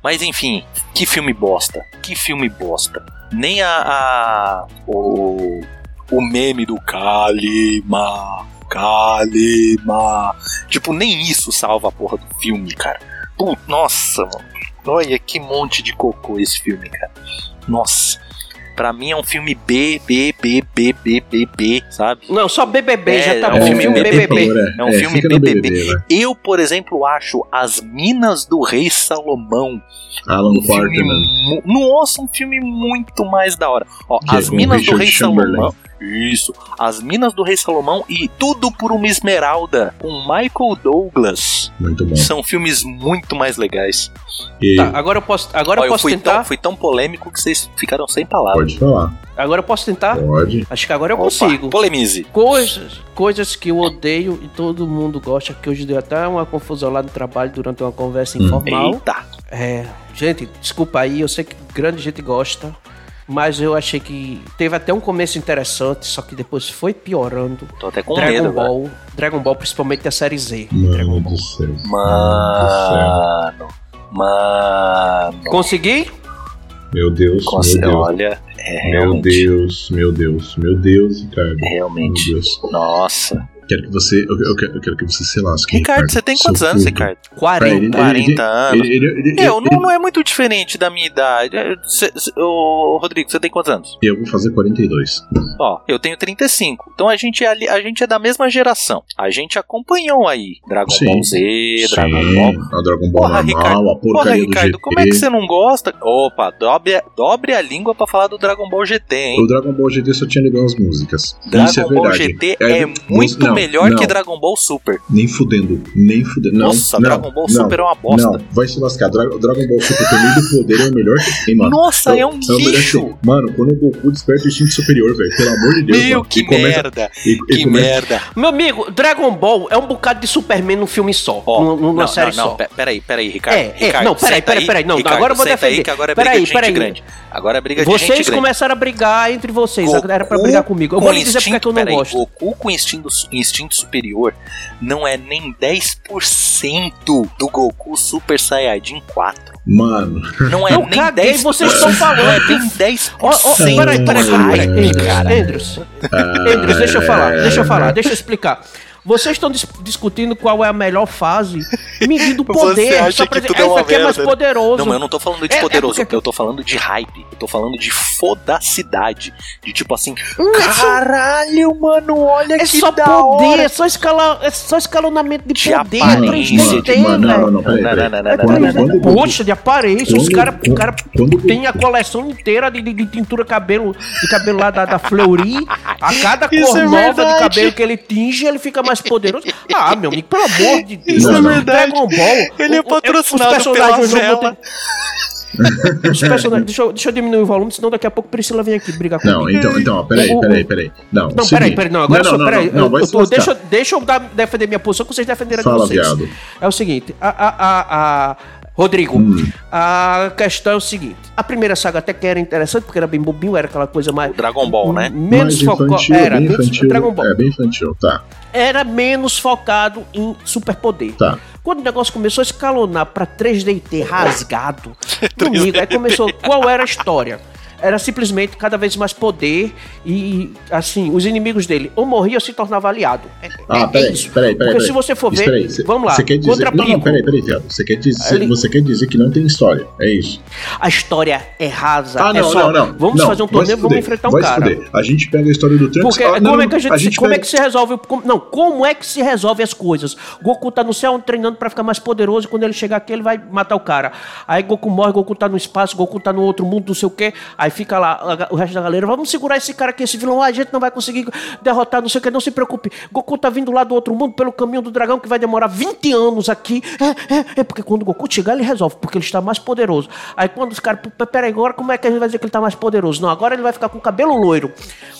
Mas enfim, que filme bosta. Que filme bosta. Nem a. a o, o meme do Kalima. Kalima. Tipo, nem isso salva a porra do filme, cara. Put, nossa, mano. Olha que monte de cocô esse filme, cara. Nossa. Pra mim é um filme B, B, B, B, B, B, B, sabe? Não, só BBB É, já tá é um bom. filme Filme BBB. BBB. É um É, filme BBB. BBB, vai. Eu, por exemplo, acho As Minas do Rei Salomão Alan um filme Quarterman. Nossa, um filme muito mais da hora. Ó, Que é As Minas do Rei. Salomão. Isso. As Minas do Rei Salomão e Tudo por uma Esmeralda com Michael Douglas. Muito bom. São filmes muito mais legais. E Tá, agora eu posso, agora Ó, eu posso fui tentar. tão, fui tão polêmico que vocês ficaram sem palavras. pode falar. Agora eu posso tentar. Pode. Acho que agora eu Opa, consigo. Polemize. Coisas, coisas que eu odeio e todo mundo gosta, que hoje deu até uma confusão lá no trabalho durante uma conversa Hum. informal. Eita. É, gente, desculpa aí, eu sei que grande gente gosta, mas eu achei que teve até um começo interessante, só que depois foi piorando. Tô até com Dragon medo, velho. Ball, Dragon Ball, principalmente a série Z. Dragon Mano Ball. do céu. Mano. Mano. Consegui? Meu Deus, meu Deus. Olha, é Meu realmente. Deus, meu Deus, meu Deus, Ricardo. Meu Realmente. Deus. Nossa. Quero que você. Eu, eu quero, eu quero que você se lasque. Ricardo, você tem quantos anos. Ricardo? 40. Ele- 40 anos. Eu, não, não é muito diferente da minha idade. É, cê- cê- Ô, Rodrigo, você tem quantos anos? eu vou fazer 42. Ó, eu tenho 35. Então a gente, é a gente é da mesma geração. A gente acompanhou aí Dragon Sim. Ball Z, Dragon Sim, Ball. a Dragon Ball Porra, normal, Ricardo, a porcaria Porra, do Ricardo, como é que você não gosta? Opa, dobre, dobre a língua pra falar do Dragon Ball GT, hein? O Dragon Ball GT só tinha legal as músicas. Dragon Isso é Ball verdade. GT É, é, muito não, melhor não. que Dragon Ball Super. Nem fudendo, nem fudendo. Não, Nossa, não, Dragon Ball não, Super é uma bosta. Não, vai se lascar. Dra Dragon Ball Super também do poder é o melhor que tem, mano. Nossa, é um o melhor que lixo. tem. Mano, quando o Goku desperta o instinto superior, velho, pelo amor de Deus. Meu, mano, que começa, merda. E, e Que começa- merda. Meu amigo, Dragon Ball é um bocado de Superman num filme só, num- numa não, série não, não, só. pe- peraí, peraí, Ricardo. É, é, Ricardo, não, peraí, peraí, aí, peraí, não, Ricardo, agora eu vou aí defender. que agora é Peraí, briga de gente peraí. grande. Agora é briga de Vocês gente grande. começaram a brigar entre vocês, Goku era pra brigar comigo. Eu vou lhe dizer porque é que eu não gosto. Goku com instinto, instinto superior não é nem 10% do Goku Super Saiyajin 4. Mano, Não é nem caguei, 10%. vocês estão falando. Não é nem 10%. Ó, ó, peraí, peraí, peraí. Andrews, Andrews, deixa eu falar, deixa eu falar, deixa eu explicar. Vocês estão dis- discutindo qual é a melhor fase, medindo *laughs* Você poder. acha Só pra que tudo é "Ah, uma aqui é mais né?" poderoso. Não, mas eu não tô falando de É, é poderoso, porque- eu tô falando de hype. Eu tô falando de fodacidade. De tipo assim, Hum, é caralho, mano, olha É que só da poder, hora. é só, escala, é só escalonamento de, De poder, aparência, 3D, mano, não, não, não, peraí, Não, não, não, É não, não, não, 3D. quando- Poxa, de aparência, os caras cara tem a coleção inteira de, de, de tintura cabelo, de cabelo lá da, da Fleury. A cada Isso cor é nova de cabelo que ele tinge, ele fica mais poderoso. *laughs* Ah, meu amigo, pelo amor de Deus. Isso é verdade. Dragon Ball. Ele é patrocinado os personagens pela ter- Os personagens, deixa, eu, deixa eu diminuir o volume, senão daqui a pouco Priscila vem aqui brigar comigo. Não, então, então, peraí, peraí, peraí. Não, Não, peraí, peraí, não, agora não, só, não, peraí. Não, não, eu- eu deixa, eu- deixa eu dar- defender minha posição, que vocês defenderam a de Fala, vocês. viado. É o seguinte, a, a, a, a- Rodrigo, Hum. a questão é o seguinte: a primeira saga até que era interessante, porque era bem bobinho, era aquela coisa mais. O Dragon Ball, né? Menos focado. Era, bem menos, infantil. Dragon Ball. É, bem infantil, tá. Era menos focado em superpoder. Tá. Quando o negócio começou a escalonar pra 3D e T rasgado, *laughs* meu amigo, aí começou. Qual era a história? Era simplesmente cada vez mais poder e, assim, os inimigos dele ou morriam ou se tornava aliado. É- Ah, é peraí, isso. peraí, peraí. Porque peraí. se você for ver, cê- vamos lá, Você quer dizer. contra Não, não, peraí, peraí, viado. Você quer dizer, Ali- você quer dizer que não tem história. É isso. A história é rasa. Ah, é não, só, não, não. Vamos não, fazer um torneio, vamos enfrentar um cara. fuder. A gente pega a história do Trunks. Porque ah, como, não, é que a gente, como pega- é que se resolve? como- não, como é que se resolve as coisas? Goku tá no céu treinando pra ficar mais poderoso e quando ele chegar aqui ele vai matar o cara. Aí Goku morre, Goku tá no espaço, Goku tá no outro mundo, não sei o quê. Aí fica lá o resto da galera, vamos segurar esse cara aqui, esse vilão, a gente não vai conseguir derrotar, não sei o que, não se preocupe. Goku tá vindo lá do outro mundo pelo caminho do dragão que vai demorar 20 anos aqui. É, é, é porque quando o Goku chegar ele resolve, porque ele está mais poderoso. Aí quando os caras, "Pô, peraí, agora como é que a gente vai dizer que ele tá mais poderoso? Não, agora ele vai ficar com o cabelo loiro.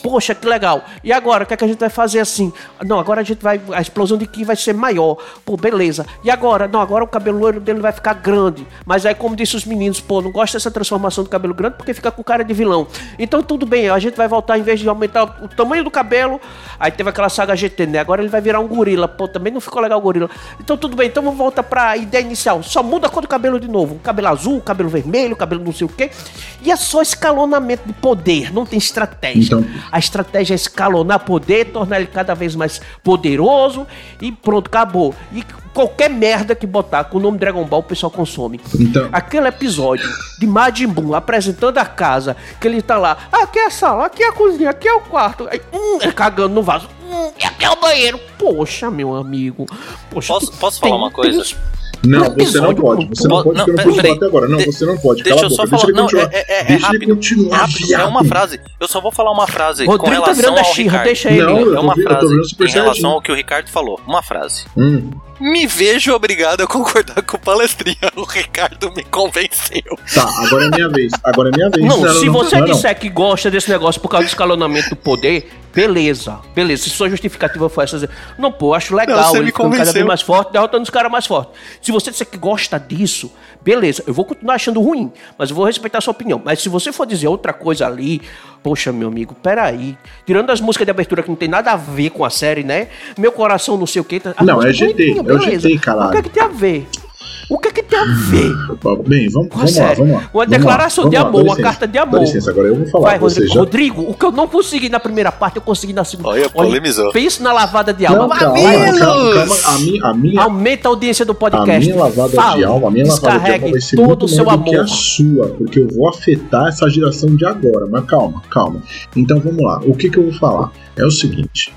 Poxa, que legal. E agora, o que, é que a gente vai fazer assim? Não, agora a gente vai. A explosão de Ki vai ser maior. Pô, beleza. E agora? Não, agora o cabelo loiro dele vai ficar grande. Mas aí, como disse os meninos, pô, não gosta dessa transformação do cabelo grande porque fica com cara cara de vilão. Então tudo bem, a gente vai voltar, em vez de aumentar o tamanho do cabelo, aí teve aquela saga GT, né? Agora ele vai virar um gorila. Pô, também não ficou legal o gorila. Então tudo bem, então vamos voltar pra ideia inicial. Só muda a cor do cabelo de novo. Cabelo azul, cabelo vermelho, cabelo não sei o quê. E é só escalonamento de poder, não tem estratégia. Então... A estratégia é escalonar poder, tornar ele cada vez mais poderoso e pronto, acabou. E qualquer merda que botar com o nome Dragon Ball, o pessoal consome. Então... Aquele episódio de Majin Buu apresentando a casa, que ele tá lá, aqui é a sala, aqui é a cozinha, aqui é o quarto, aí, hum, é cagando no vaso, hum, aqui é o banheiro. Poxa, meu amigo. Poxa, posso, posso falar uma coisa? Não, você não pode. Você não pode, porque eu não pude até agora. Não, você não pode. Deixa eu só falar. Não, é, é, é rápido. Rápido. É uma frase. Eu só vou falar uma frase Rodrigo com tá relação tá ao Ricardo. Deixa ele. Não, é uma frase em relação ao que o Ricardo falou. Uma frase. Hum me vejo obrigado a concordar com o palestrinha. O Ricardo me convenceu. Tá, agora é minha vez. Agora é minha vez. Não, não se não, você não, disser que gosta desse negócio por causa do escalonamento do poder, beleza. Beleza. Se sua justificativa for essa, não, pô, acho legal. ele ficando cada vez mais forte, derrotando os caras mais fortes. Se você disser que gosta disso, beleza. Eu vou continuar achando ruim, mas eu vou respeitar a sua opinião. Mas se você for dizer outra coisa ali, Poxa, meu amigo, peraí. Tirando as músicas de abertura que não tem nada a ver com a série, né? Meu coração não sei o que. Não, é GT. É o GT, caralho. O que é que tem a ver? O que é que tem a ver? Bem, vamos, vamos lá, vamos lá. Uma declaração lá, de amor, uma carta de amor. Dá licença, agora eu vou falar. Vai, Rodrigo, já... Rodrigo, o que eu não consegui na primeira parte, eu consegui na segunda. Olha, polemizou. Pensa na lavada de alma. Não, calma, calma, calma, a minha, a minha, Aumenta a audiência do podcast. A minha lavada Fala, de alma, a minha lavada de alma vai ser todo o seu amor. que a sua, porque eu vou afetar essa geração de agora. Mas calma, calma. Então vamos lá. O que, que eu vou falar? É o seguinte.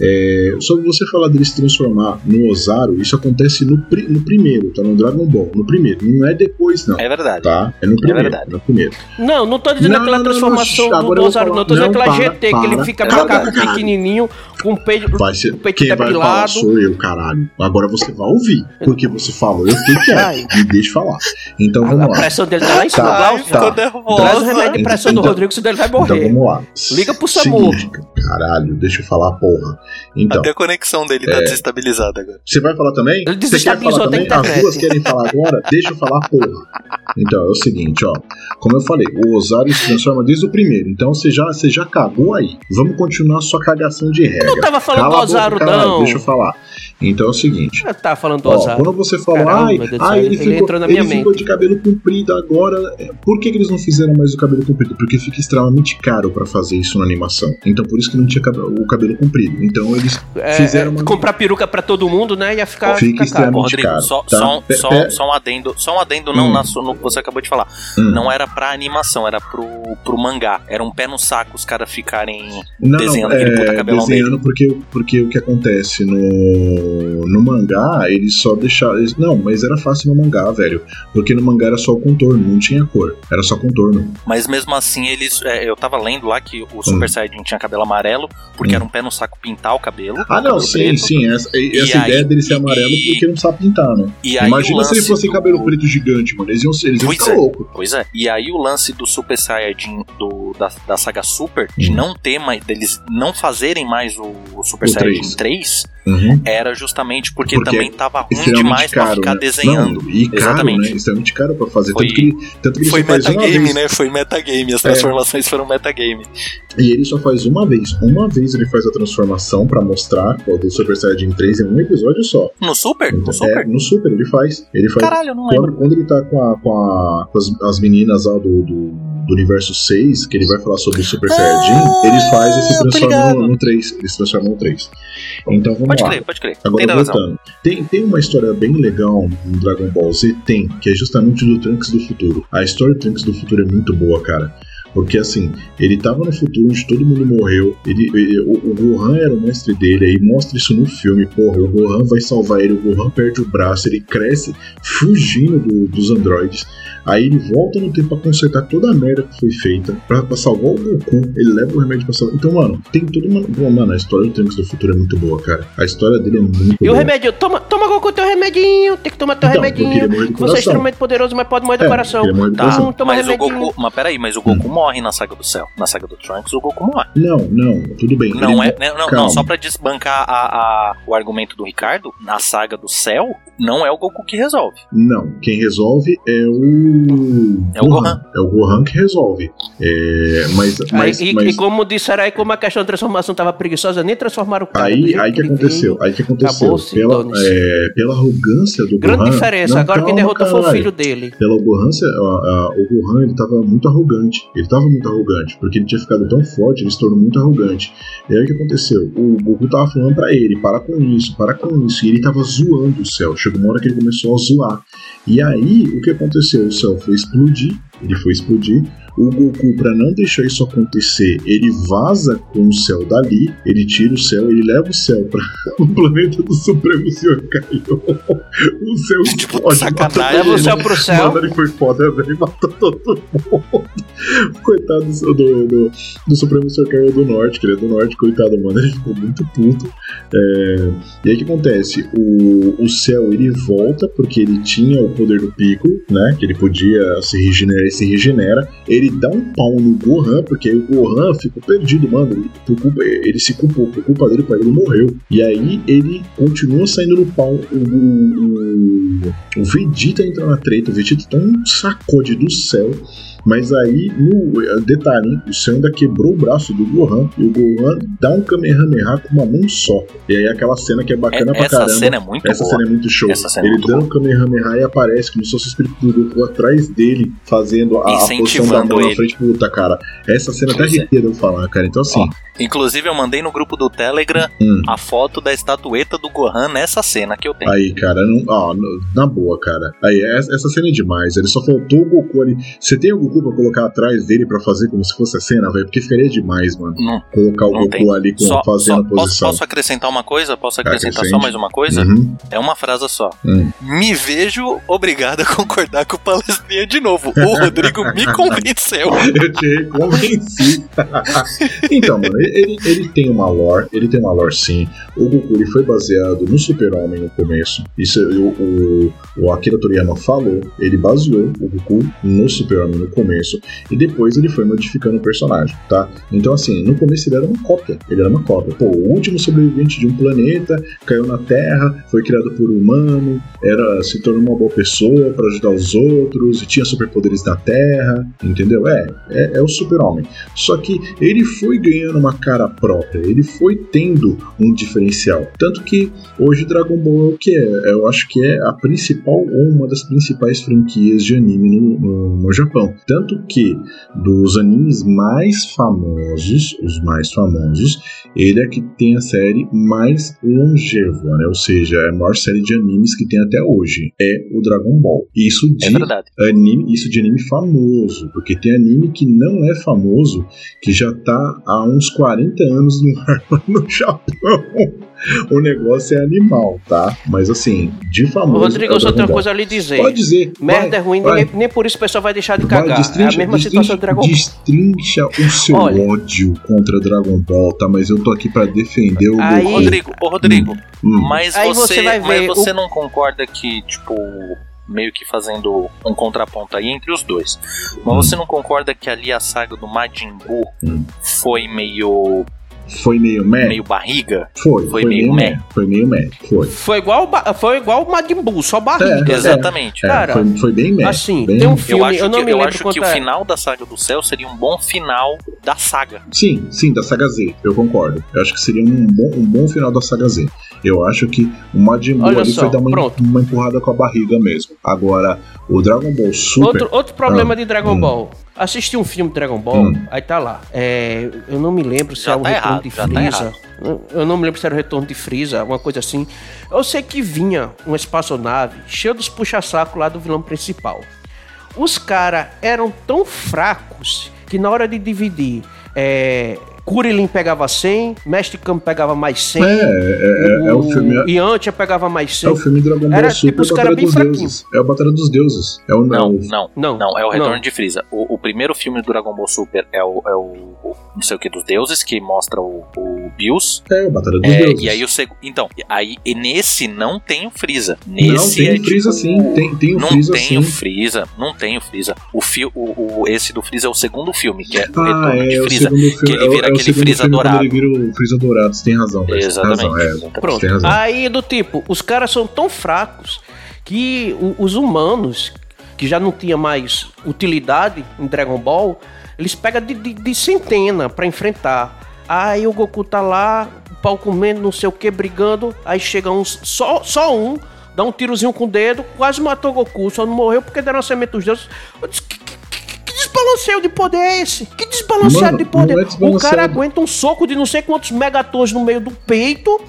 É, sobre você falar dele se transformar no Ozaru, isso acontece no, pri no primeiro, tá? No Dragon Ball, no primeiro. Não é depois, não. É verdade. Tá? É no é primeiro. É verdade. No primeiro. Não, não tô dizendo não, aquela não, transformação não, do, do Ozaru, não. Tô dizendo aquela para, GT, para, que ele fica macaco pequenininho, com o peito, vai ser, o peito quem vai falar sou eu, caralho. Agora você vai ouvir, porque você falou, eu fiquei quieto. Me deixa falar. Então vamos a lá. A pressão dele tá lá em cima. Tá, tá. Traz o remédio de pressão então, do Rodrigo, senão ele vai morrer. Então vamos lá. Liga pro SAMU. Caralho, deixa eu falar, porra. Então, Até a conexão dele tá é... desestabilizada agora. Você vai falar também? Ele desestabilizou também? As duas querem falar agora? Deixa eu falar, porra. Então, é o seguinte, ó. Como eu falei, o Osário se transforma desde o primeiro. Então você já, você já cagou aí. Vamos continuar sua cagação de regra. Eu não tava falando Cala do Osário, não. Deixa eu falar. Então é o seguinte. Eu tava falando do ó, Quando você falou, ai, ai, ele, ele, ficou, ele ficou de cabelo comprido agora. É, por que, que, eles não fizeram mais o cabelo comprido? Porque fica extremamente caro para fazer isso na animação. Então por isso que não tinha o cabelo comprido. Então eles é, fizeram uma... Comprar peruca para todo mundo, né? Ia ficar. Fica extremamente caro. Só, tá? só, só, só, um adendo, só um adendo não hum. na, no que você acabou de falar. Hum. Não era pra animação, era pro, pro mangá. Era um pé no saco os caras ficarem não, desenhando não, aquele é, puta cabelão desenhando dele. Porque, porque o que acontece no, no mangá, eles só deixaram. Eles, não, mas era fácil no mangá, velho. Porque no mangá era só o contorno, não tinha cor. Era só contorno. Mas mesmo assim, eles. É, eu tava lendo lá que o Super hum. Saiyajin tinha cabelo amarelo, porque hum. era um pé no saco pintar o cabelo. Ah, não, sim, preto. sim. Essa, essa ideia aí, dele ser amarelo e, porque não sabe pintar, né? Imagina se ele fosse do... cabelo preto gigante, mano. Eles iam, eles iam ficar é, loucos. Pois é. E aí o lance do Super Saiyajin do, da, da saga Super, de hum. não ter mais. deles não fazerem mais o, o Super o Saiyajin 3, 3 uhum. era justamente porque, porque também tava ruim demais caro, pra ficar né? desenhando. Não, e caro, Exatamente. né? Extremamente caro pra fazer. Foi, tanto que, tanto que foi metagame, né? Foi metagame. As é. transformações é. foram metagame. E ele só faz uma vez. Uma vez ele faz a transformação pra mostrar o do Super Saiyajin 3 em um episódio só. No Super? Então, no Super? É, no Super ele faz. Ele faz. Caralho, eu não lembro. Quando, quando ele tá com, a, com, a, com as, as meninas lá do, do do universo 6, que ele vai falar sobre o Super ah, Saiyajin, ele faz esse transforma no, no 3. Ele se transforma no 3. Então vamos pode lá. Crer, pode crer. Agora tem voltando. Tem, tem uma história bem legal no Dragon Ball Z? Tem, que é justamente do Trunks do futuro. A história do Trunks do futuro é muito boa, cara. Porque assim, ele tava no futuro onde todo mundo morreu. Ele, ele o, o, Gohan era o mestre dele, aí mostra isso no filme. Porra, o Gohan vai salvar ele, o Gohan perde o braço, ele cresce fugindo do, dos androides. Aí ele volta no tempo pra consertar toda a merda que foi feita, pra, pra salvar o Goku. Ele leva o remédio pra salvar. Então, mano, tem toda uma. Bom, mano, a história do Trunks do futuro é muito boa, cara. A história dele é muito e boa. E o remédio? Toma, toma Goku teu remedinho, tem que tomar teu então, remedinho. Você é extremamente poderoso, mas pode morrer do é, coração. Tá, toma mas remedinho. o Goku. Mas peraí, mas o Goku hum. morre na saga do céu. Na saga do Trunks, o Goku morre. Não, não, tudo bem. Não Ele- é. Não, não, não, só pra desbancar a, a- o argumento do Ricardo, na saga do céu, não é o Goku que resolve. Não, quem resolve é o. É o Gohan. É o Gohan que resolve. É, mas. mas, Aí, e, mas e como disseram aí, como a questão da transformação tava preguiçosa, nem transformaram o cara. aí, aí que ele aconteceu? veio. Aí que aconteceu? Pela, é, pela arrogância do Grande Gohan. diferença. Não, Agora quem calma, derrotou foi o caralho. filho dele. Pela arrogância, a- a- o Gohan ele tava muito arrogante. Ele tava muito arrogante, porque ele tinha ficado tão forte, ele se tornou muito arrogante. E aí o que aconteceu? O Goku tava falando pra ele: para com isso, para com isso. E ele tava zoando o céu. Chegou uma hora que ele começou a zoar. E aí o que aconteceu? O céu foi explodir. Ele foi explodir. O Goku, pra não deixar isso acontecer, ele vaza com o céu dali, ele tira o céu, ele leva o céu para *laughs* o planeta do Supremo Senhor Kaiô. O céu Tipo, explode, sacanagem. Leva o ele. céu pro céu. Mano, ele foi foda, velho. Matou todo mundo. Coitado do, do, do, do Supremo Senhor Kaiô do Norte, que ele é do Norte, coitado, mano. Ele ficou muito puto. É, E aí o que acontece? O, o céu ele volta porque ele tinha o poder do pico, né? Que ele podia se regenerar e se regenera. Ele dá um pau no Gohan, porque o Gohan ficou perdido, mano. Por culpa, ele se culpou, por culpa dele, o pai morreu. E aí ele continua saindo no pau. O, o, o Vegeta entra na treta, o Vegeta toma um sacode do céu. Mas aí, no detalhe, hein, o céu ainda quebrou o braço do Gohan e o Gohan dá um Kamehameha com uma mão só. E aí aquela cena que é bacana É- pra essa caramba. cena é muito Essa boa. cena é muito show. Essa é ele muito dando o Kamehameha e aparece como se fosse o espírito do Goku atrás dele, fazendo a, a posição da mão na ele. frente. Puta, cara. Essa cena até é. arrepia de eu falar, cara. Então, assim, Inclusive, eu mandei no grupo do Telegram Hum. a foto da estatueta do Gohan nessa cena que eu tenho. aí, cara, não, ó, na boa, cara. Aí, essa, essa cena é demais. Ele só faltou o Goku ali. Você tem o Goku pra colocar atrás dele pra fazer como se fosse a cena, velho? Porque ficaria demais, mano. Não, Colocar o Goku tem. ali com, só, fazendo só- a posso, posição. posso acrescentar uma coisa? Posso acrescentar Acrescente. só mais uma coisa? Uhum. É uma frase só. Hum. Me vejo obrigado a concordar com o Palestrinha de novo. O Rodrigo me *laughs* convenceu. Eu te convenci. *laughs* então, mano, ele, ele tem uma lore, ele tem uma lore sim. O Goku ele foi baseado no Super-Homem no começo. Isso o, o, o Akira Toriyama falou. Ele baseou o Goku no Super-Homem no começo. E depois ele foi modificando o personagem, tá? Então, assim, no começo ele era uma cópia. Ele era uma cópia. Pô, o último sobrevivente de um planeta caiu na Terra, foi criado por um humano, era se tornou uma boa pessoa para ajudar os outros e tinha superpoderes na Terra, entendeu? É, é, é o super-homem. Só que ele foi ganhando uma cara própria, ele foi tendo um diferencial. Tanto que hoje Dragon Ball é o que é? Eu acho que é a principal ou uma das principais franquias de anime no, no, no Japão. Tanto que dos animes mais famosos, os mais famosos, ele é que tem a série mais longeva, né? Ou seja, é a maior série de animes que tem até hoje. É o Dragon Ball. Isso de É verdade. anime, isso de anime famoso, porque tem anime que não é famoso, que já tá há uns 40 anos no ar *laughs* no Japão. O negócio é animal, tá? Mas assim, de Ô, famoso. Rodrigo, eu só tenho uma coisa a lhe dizer. Pode dizer. Merda vai, é ruim, vai. nem, nem por isso o pessoal vai deixar de Vai, cagar. é a mesma situação do Dragon Ball. Destrincha o seu Olha. ódio contra Dragon Ball, tá? Mas eu tô aqui pra defender o Aí- Goku. Rodrigo, ô Rodrigo, Hum. mas Aí você, você vai mas ver você o- não concorda que, tipo, meio que fazendo um contraponto aí entre os dois. Mas Hum. você não concorda que ali a saga do Majin Buu Hum. foi meio Foi meio meh? meio barriga? Foi, foi meio meh. Foi meio meh. Foi. Foi igual, foi igual o Majin Buu, só barriga. É, Exatamente. É, Cara, foi, foi bem meh. Assim, Bem- tem um Eu filme, acho, eu não que, me eu lembro acho que o é. final da saga do céu seria um bom final da saga. Sim, sim, da saga Z, eu concordo. Eu acho que seria um bom, um bom final da saga Z. Eu acho que o Majin Buu Olha ali só, foi dar uma, pronto. uma empurrada com a barriga mesmo. Agora, o Dragon Ball Super. Outro, outro problema de Dragon Hum. Ball. Assisti um filme de Dragon Ball, Hum. aí tá lá. É, eu não me lembro se Já é o tá retorno errado, de tá Freeza. eu não me lembro se era o retorno de Freeza, alguma coisa assim. Eu sei que vinha uma espaçonave cheia dos puxa-saco lá do vilão principal. Os caras eram tão fracos que na hora de dividir é, Kuririn pegava 100, Mestre Kami pegava mais 100. É, é, é, é o filme. Yantia pegava mais 100. É o filme Dragon Ball Era, Super, tipo, os Batalha caras bem dos fraquinhos. Deuses. É a Batalha dos Deuses. É o Não, não. não, Não, não, é o Retorno não. de Freeza. O, o primeiro filme do Dragon Ball Super é o, é o, o não sei o que dos deuses, que mostra o, o Bills. É a Batalha dos É, Deuses. e aí o segundo. Então, aí e nesse não tem o Freeza. não, Nesse tem é o Freeza tipo, sim. Tem, tem o Não Freeza tem sim. o Freeza, não tem o Freeza. O, fi, o, o- esse do Freeza é o segundo filme, que é o Ah, Retorno é, de o Freeza. que ele é o- vira é o aquele segundo Freeza dourado. Ele vira o Freeza dourado, você tem razão. Você tem Exatamente. razão, é. exatamente. Pronto. Tem razão. Aí, do tipo, os caras são tão fracos que os humanos, que já não tinha mais utilidade em Dragon Ball, eles pegam de, de- de centena pra enfrentar. Aí o Goku tá lá, o pau comendo, não sei o que, brigando. Aí chega uns, só, só um, dá um tirozinho com o dedo, quase matou o Goku, só não morreu porque deram a semente dos deuses. Eu disse, que desbalanceio de poder é esse? Que desbalanceado Mano, de poder? é o cara aguenta um soco de não sei quantos megatons no meio do peito.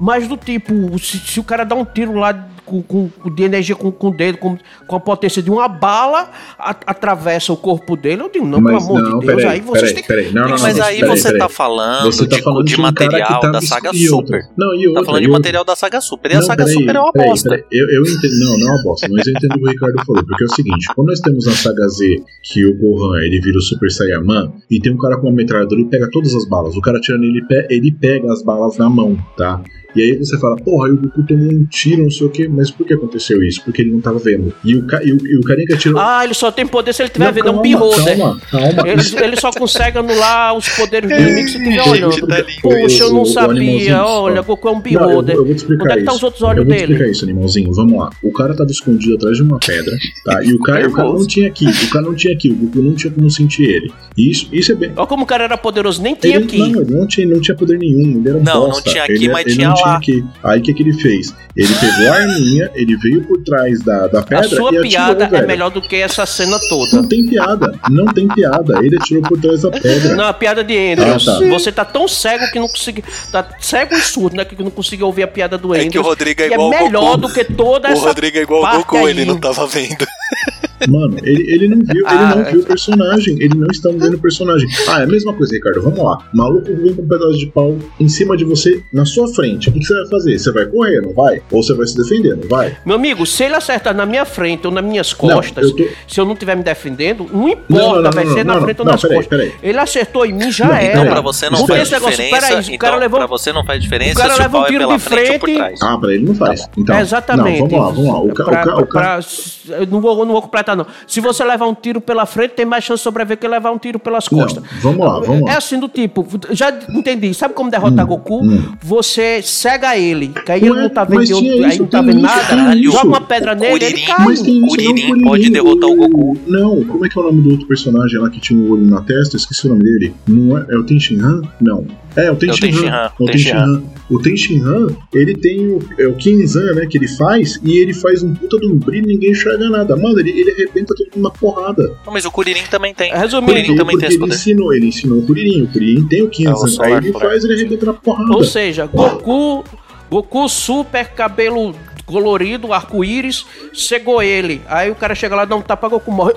Mas do tipo, se, se o cara dá um tiro lá com, com- de energia com, com o dedo, com, com a potência de uma bala, a- atravessa o corpo dele, eu digo, não, pelo amor não, de Deus, peraí, aí vocês peraí, têm peraí. Não, não, Mas não, aí peraí, você peraí. tá falando, Você tá de, falando de de um que material tá da saga e. Super. Não, e Tá outra, falando e de material da saga Super. E a saga peraí, Super é uma peraí, bosta. peraí. Eu, eu entendo, não, não é uma bosta, mas eu entendo o que o Ricardo falou, porque é o seguinte, quando nós temos na saga Z que o Gohan ele vira o Super Saiyaman e tem um cara com uma metralhadora e pega todas as balas, o cara tirando ele, ele pega as balas na mão, tá? E aí você fala, porra, aí o Goku tomou um tiro, não sei o que, mas por que aconteceu isso? Porque ele não tava vendo. E o, ca- e o, e o carinha que atirou. Ah, ele só tem poder se ele tiver Não, vendo, é um beholder. Calma, calma. Ele, ele só consegue anular os poderes do inimigo se Gente, olhando. tá. Poxa, eu não o sabia. Olha. Goku é um Não, eu, beholder. eu vou te explicar Onde é que isso. tá os outros eu olhos vou te dele? explicar isso, animalzinho. Vamos lá. O cara tava escondido atrás de uma pedra, tá? E o cara, o cara não tinha aqui. O cara não tinha aqui. O Goku não tinha como sentir ele. E isso, isso é bem. Olha como o cara era poderoso, nem tinha Ele, aqui. não, ele não tinha, não tinha poder nenhum, ele era um Não, não bosta. tinha aqui, ele, mas ele tinha não tinha lá. aqui. Aí o que, que ele fez? Ele pegou a arminha, ele veio por trás da, da pedra A sua e atirou, piada é melhor do que essa cena Não toda. tem piada, não tem piada. Ele atirou por trás da pedra. Não, a piada de Andrews. Ah, tá. Você tá tão cego que não conseguiu. Tá cego e surdo, né? Que não conseguiu ouvir a piada do É Andrews. que o Rodrigo é é igual o melhor Goku. do que toda O essa. Rodrigo é igual o Goku, ele aí. não tava vendo. Mano, ele, ele não viu, ele Ah, não viu o personagem. Ele não está vendo o personagem. Ah, é a mesma coisa, Ricardo. Vamos lá. Maluco vem com um pedaço de pau em cima de você, na sua frente. O que, você vai fazer? Você vai correr, não vai? Ou você vai se defender, não vai? Meu amigo, se ele acertar na minha frente ou nas minhas Não, costas, eu tô- se eu não estiver me defendendo, não Não, importa, não, não, vai não, ser na não, frente ou não, nas peraí, costas. peraí. Ele acertou em mim, já Não, era. Então pra você não não faz diferença. peraí, o então cara levou- pra você não faz diferença o cara o leva um é tiro de frente. Ah, pra ele não faz. Então, Exatamente. Não, vamos lá, vamos lá. O, ca, Pra- o, ca, o, ca, pra- eu não vou, não vou completar, não. Se você levar um tiro pela frente, tem mais chance de sobreviver que levar um tiro pelas Não, costas. vamos lá, vamos lá. É assim do tipo, já entendi. Sabe como derrotar Goku? hum. Você cega ele, que aí ele não tá vendo, outro- tinha aí isso, não tá vendo isso, nada. Joga isso. uma pedra nele, ele Kuririn- cai. Mas tem isso, Kuririn não, pode derrotar o Goku. Não, como é que é o nome do outro personagem lá que tinha o olho na testa? Esqueci o nome dele. Não é, é o Tenshinhan? Não. É, o. Tenshinhan, É o Tenshinhan. O Tenshinhan, ele tem o, é o Kinzan, né, que ele faz, e ele faz um puta de um brilho e ninguém enxerga nada. Mano, ele, ele arrebenta todo mundo na porrada. Não, mas o Kuririn também tem. Resumindo, Kuririn também tem esse ele poder. ensinou, ele ensinou o Kuririn. O Kuririn tem o É o Kinzan. Solar aí ele faz, ele arrebenta na porrada. Ou seja, Goku, Goku super cabelo colorido, arco-íris, cegou ele. Aí o cara chega lá, dá um tapa, Goku morre.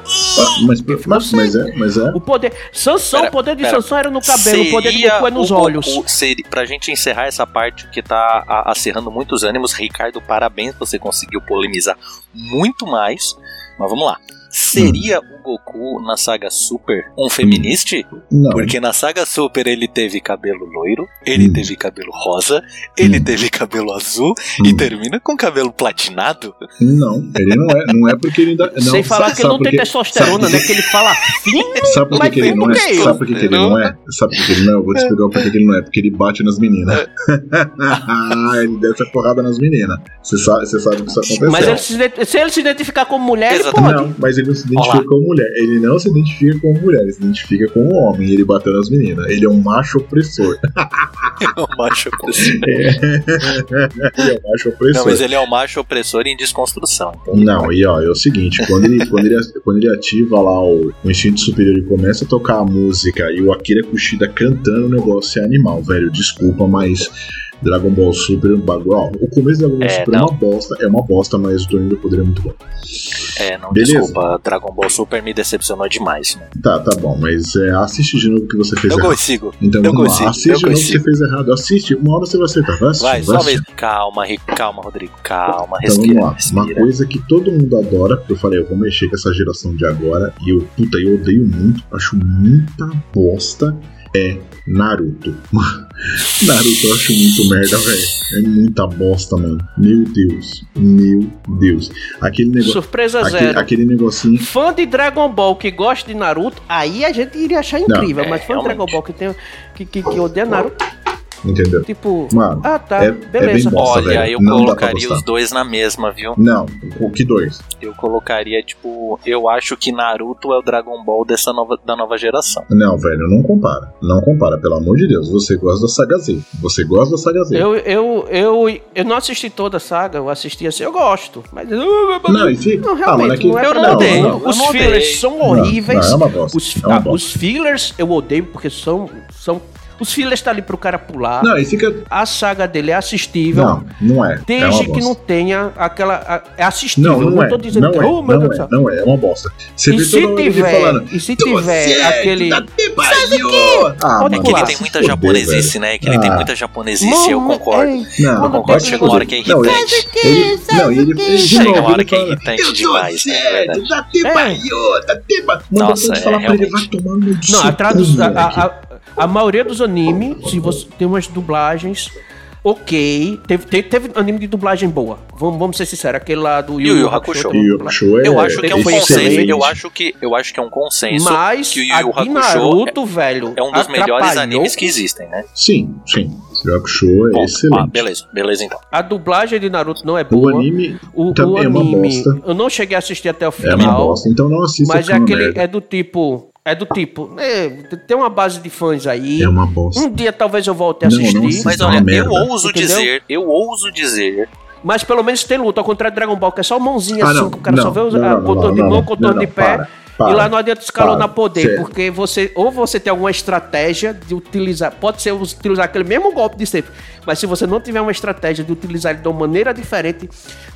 Mas, mas, mas é, mas é. O poder. Sansão, Pera, o poder de pera. Sansão era no cabelo, o poder de Goku é nos o olhos. Goku- seria, pra gente encerrar essa parte que tá a- acerrando muitos ânimos, Ricardo, parabéns, você conseguiu polemizar muito mais. Mas vamos lá. Seria o Goku na saga Super um feminista? Não. Porque na saga Super ele teve cabelo loiro, ele Hum. teve cabelo rosa, ele Hum. teve cabelo azul Hum. e termina com cabelo platinado? Não, ele não é. Não é porque ele ainda. Não, Sem falar sabe- que ele não sabe tem testosterona, Sabe né? Que ele fala fino. *laughs* Sabe por que, ele não é? Sabe por que, que ele não é? Sabe por que ele não é? Eu vou te explicar por que ele não é. Porque ele bate nas meninas. *laughs* ele desce a porrada nas meninas. Você sabe, você sabe que isso aconteceu. Mas ele se, se ele se identificar como mulher, ele Exatamente. pode. Não, mas ele não se identifica como mulher. Ele não se identifica como mulher, ele se identifica como homem. Ele bateu nas meninas. Ele é um macho opressor. *laughs* É um macho opressor. ele é um macho opressor. Não, mas ele é um macho opressor em desconstrução. Então, Não, e ó, é o seguinte, quando ele, quando ele, quando ele ativa lá o, o instinto superior e começa a tocar a música e o Akira Kushida cantando, o negócio é animal, velho. Desculpa, mas Dragon Ball Super é um bagulho. Ó, o começo do Dragon Ball É, Super é não. uma bosta, é uma bosta, mas o Torneio do Poder é muito bom. É, não, Beleza. desculpa, Dragon Ball Super me decepcionou demais. Né? Tá, tá bom, mas é, assiste de novo o que você fez Eu errado. consigo. Então eu vamos consigo, lá, assiste eu de novo o que você fez errado. Assiste, uma hora você vai acertar. Vai assistir, Vai, só vez. Calma, calma, Rodrigo. Calma, Então respira. vamos lá. Uma respira. coisa que todo mundo adora, porque eu falei, eu vou mexer com essa geração de agora, e eu, puta, eu odeio muito, acho muita bosta, é Naruto. *laughs* Naruto eu acho muito merda, velho. É muita bosta, mano. Meu Deus. Meu Deus. Aquele negócio. Surpresa Aquele, zero. aquele negocinho. Fã de Dragon Ball que gosta de Naruto, aí a gente iria achar incrível. é, mas fã de. Dragon Ball que, tem, que, que, que odeia Naruto, Entendeu? tipo. Mano, Ah, tá, é- é beleza. bem bom. Nossa, Olha, velho, eu não colocaria os dois na mesma, viu? Não, o que dois? Eu colocaria, tipo, eu acho que Naruto é o Dragon Ball dessa nova, da nova geração. Não, velho, não compara. Não compara, pelo amor de Deus. Você gosta da saga Z. Você gosta da saga Z. Eu, eu, eu, eu não assisti toda a saga, eu assisti assim, eu gosto. Mas. Não, e fica. Não, ah, mano, realmente, é que... não é eu não odeio, não, Os não fillers são Não, horríveis. não, é uma bosta. Os, é uma ah, bosta. os fillers eu odeio porque são. são os fillers tá ali pro cara pular. Não, e fica. A saga dele é assistível. Não, não é. é uma Desde que bosta. não tenha aquela. a- É assistível. Não, não, é. tô dizendo não que. é. oh, meu não é. Não é. É uma bosta. Você E se tiver, falando. e se "Tu tiver é, aquele. tá te pariu." Ah, Pode É que ele tem muita japonesice, né? Que ele tem Ah. muita japonesice, eu concordo. Não, Eu concordo, tem- chega uma hora que é Não, ele- irritante. Ele, não, e ele, Chega uma hora que é irritante "Eu tô demais, né? É verdade. tá te É. tá te pariu." Mano, Nossa, é, falar pra ele, vai realmente. Não, a, traduz, cu, a, maioria dos animes, se você tem umas dublagens, ok. Teve, teve, teve anime de dublagem boa. Vamos, vamos ser sinceros, aquele lá do Yu Yu Hakusho. E o dublagem. show é Eu acho que é um consenso. Eu acho que, eu acho que é um consenso Mas que o Yu Yu Hakusho Naruto, velho, é um dos melhores animes que existem, né? Sim, sim. O Hakusho é Bom, excelente. ah, beleza, beleza então. A dublagem de Naruto não é O boa. anime O, o é uma anime, bosta. eu não cheguei a assistir até o É uma final. bosta, então não assista Mas é aquele merda. é do tipo, é do tipo, é, tem uma base de fãs aí. É uma bosta. Um dia talvez eu volte a Não, não assistir. assista. Mas é olha, eu merda. ouso Entendeu? dizer, eu ouso dizer, Mas pelo menos tem luta, ao contrário de Dragon Ball, que é só mãozinha Ah, assim, não, que o cara não, só vê o não, não, contorno não, de não, mão, não, contorno não, de pé. para, e lá não adianta escalonar para, poder, sério. porque você, ou você tem alguma estratégia de utilizar, pode ser utilizar aquele mesmo golpe de sempre, mas se você não tiver uma estratégia de utilizar ele de uma maneira diferente,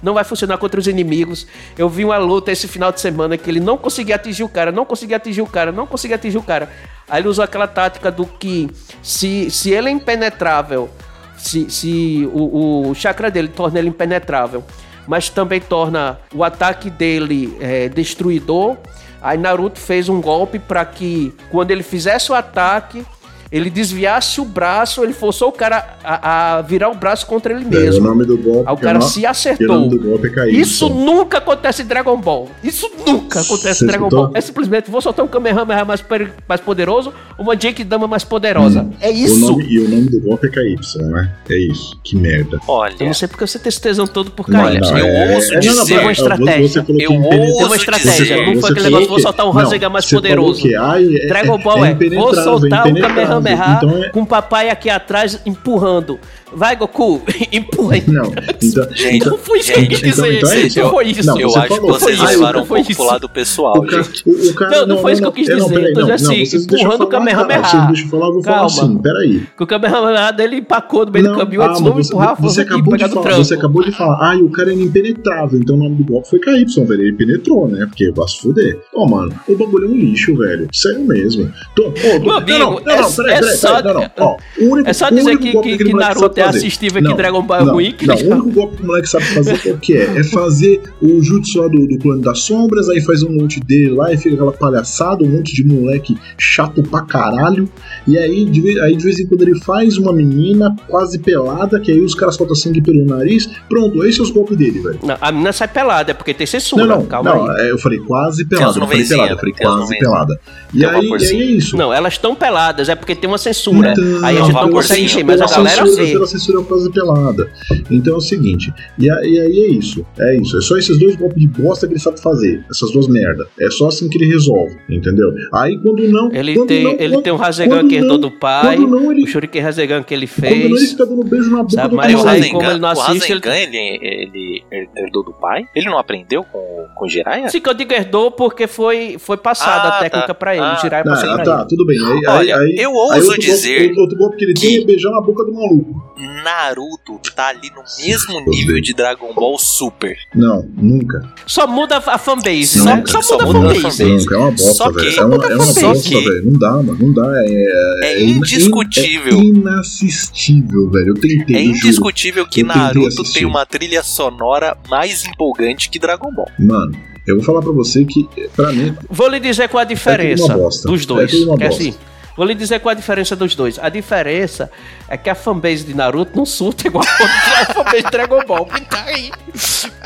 não vai funcionar contra os inimigos. Eu vi uma luta esse final de semana que ele não conseguia atingir o cara, não conseguia atingir o cara, não conseguia atingir o cara. Aí ele usou aquela tática do que se, se ele é impenetrável, se, se o, o chakra dele torna ele impenetrável, mas também torna o ataque dele é, destruidor. Aí Naruto fez um golpe para que quando ele fizesse o ataque, ele desviasse o braço, ele forçou o cara a, a virar o braço contra ele É, o mesmo. nome do golpe. Aí o cara é se E o acertou. nome do golpe é KY. Isso nunca acontece em Dragon Ball. Isso nunca acontece Você em Dragon escutou? Ball. É simplesmente vou soltar um Kamehameha mais, mais poderoso, uma Genkidama mais poderosa. É O isso. nome, e o nome do golpe é KY, né? É isso. Que merda. olha, Eu não sei porque você tem esse tesão todo por Não, KY. não, eu é- ouso é- não, não, dizer- não, uma estratégia. Você falou que Eu é ouso uma estratégia. Não foi aquele negócio, vou soltar um não, Rasengan mais poderoso. que, ai, é- Dragon Ball é, vou soltar um impenetrável. Kamehameha Então é- com o papai aqui atrás empurrando. Vai, Goku, *laughs* empurra. Não, então, *laughs* Gente, Não foi isso que eu quis dizer. então- então é isso. Não foi isso. Não, eu acho que falou, vocês foi isso, levaram um pouco isso. pro lado pessoal, O cara, gente. o, o cara, Não, não foi isso que eu quis não, dizer. peraí, não, dizendo assim, não, vocês empurrando o falar, Kamehameha. Vocês deixam eu falar, eu vou falar Calma. assim, peraí. Que o Kamehameha dele empacou no meio do Não, caminho, antes não empurrar, você acabou de falar, você acabou de falar, ah, e o cara é impenetrável, então o nome do golpe foi KY, velho. Ele penetrou, né? Porque vai se fuder. Ó, mano, o bagulho é um lixo, velho. Sério mesmo. Tô, ô, Meu não, amigo, não, não, é- não, peraí, peraí, não, não. É só dizer que- que- que Naruto sabe é fazer. assistível, que Não, Dragon Ball é não, que Não, ele o único golpe que o moleque sabe fazer qual que é? É fazer o jutsu lá do, do plano das sombras, aí faz um monte dele lá e fica aquela palhaçada, um monte de moleque chato pra caralho. E aí de, vez, aí de vez em quando ele faz uma menina quase pelada, que aí os caras soltam sangue pelo nariz. Pronto, esse é os golpes dele, velho. Não, a menina sai pelada, é porque tem censura. Não, não, calma não, aí. é, eu falei quase as pelada, eu falei nuvenzinhas, pelada, eu falei quase pelada. E aí, e aí é vaporzinho. isso. Não, elas estão peladas, é porque tem uma censura. Então, aí a gente não consegue encher, mas a galera censura, Pela censura quase pelada. Então é o seguinte, e, a- e aí é isso, é isso. É só esses dois golpes de bosta que ele sabe fazer, essas duas merda. É só assim que ele resolve, entendeu? Aí quando não... Ele quando tem, não, ele quando- tem um Rasengan que herdou não- do pai, não, ele... o Shuriken Rasengan que ele Quando não, ele fez. fica dando beijo na boca Sabe, do mas Mas o aí, Kamehameha. como ele não Rasengan, o assiste, ele- Rasengan, ele, ele herdou do pai? Ele não aprendeu com, com o Jiraiya? Sim, que eu digo herdou porque foi, foi passada Ah, a técnica tá. pra ele. Ah, o Jiraiya Ah, passou pra tá, ele. tudo bem. Aí, Olha, aí, eu aí Aí ouso outro dizer golpe, outro golpe que ele que- tem é beijar na boca do maluco. Naruto tá ali no mesmo nível de Dragon Ball Super. Não, nunca. Só muda a fanbase, Só- né? só Só, muda muda a fanbase. Nunca, é uma bosta, Só que- velho. É uma, é uma bosta, que- velho. Não dá, mano. Não dá. É, É in- indiscutível. É inassistível, velho. Eu tentei, É indiscutível que Naruto tem uma trilha sonora mais empolgante que Dragon Ball. Mano, eu vou falar pra você que, pra mim, Vou lhe dizer qual a diferença É tudo uma bosta. dos dois. É tudo uma que é bosta. assim, vou lhe dizer qual a diferença dos dois. A diferença é que a fanbase de Naruto não surta igual a fanbase de Dragon Ball. Que *laughs* tá aí.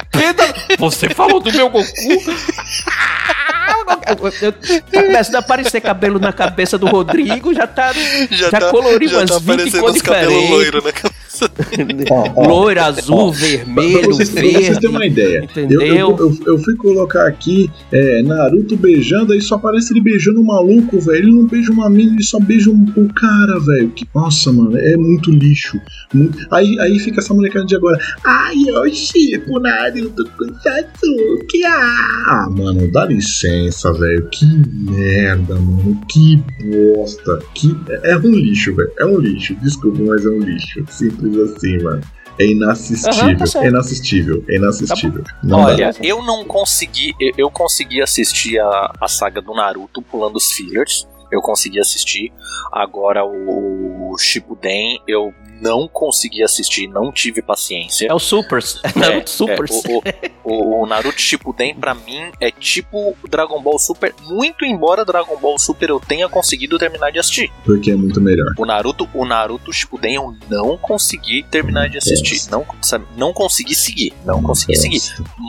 Pedro, você falou do meu Goku? Tá começando a aparecer cabelo na cabeça do Rodrigo, já tá. Já, coloriu umas 20 cores diferentes. Ó, ó, Loiro, azul, Pra vermelho, vocês, pra vocês verde. terem uma ideia, eu, Entendeu? eu, eu, eu fui colocar aqui é, Naruto beijando, aí só aparece ele beijando um maluco, velho. Ele não beija uma mina, ele só beija um, um cara, velho. Que- Nossa, mano, é muito lixo. Muito- Aí, aí fica essa molecada de agora. Ai, eu chipo Naruto com Sasuke. Ah, mano, dá licença, velho. Que merda, mano. Que bosta. Que... É é um lixo, velho. É um lixo. Desculpa, mas é um lixo. Simples assim, mano. É inassistível. Tá certo. é inassistível. É inassistível. Não Olha, dá. eu não consegui. Eu, eu consegui assistir a, a saga do Naruto pulando os fillers. Eu consegui assistir. Agora o Shippuden eu não consegui assistir, não tive paciência. É o Supers. *laughs* É Naruto Supers. o, o- o Naruto Shippuden pra mim é tipo Dragon Ball Super, muito embora Dragon Ball Super eu tenha conseguido terminar de assistir. Porque é muito melhor. O Naruto, o Naruto Shippuden eu não consegui terminar de assistir, não, sabe, não consegui seguir, não consegui seguir.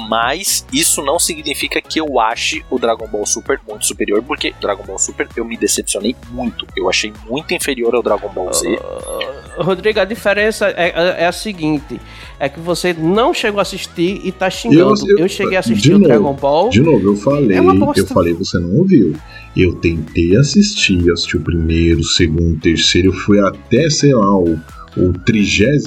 Mas isso não significa que eu ache o Dragon Ball Super muito superior, porque Dragon Ball Super eu me decepcionei muito. Eu achei muito inferior ao Dragon Ball Z. Uh, Rodrigo, a diferença é, é- é a seguinte: é que você não chegou a assistir e tá xingando. Eu, Eu- eu- cheguei a assistir o novo, Dragon Ball. De novo, eu falei, É eu falei, você não ouviu. Eu tentei assistir, assisti o primeiro, o segundo, o terceiro, eu fui até, sei lá, o, o 38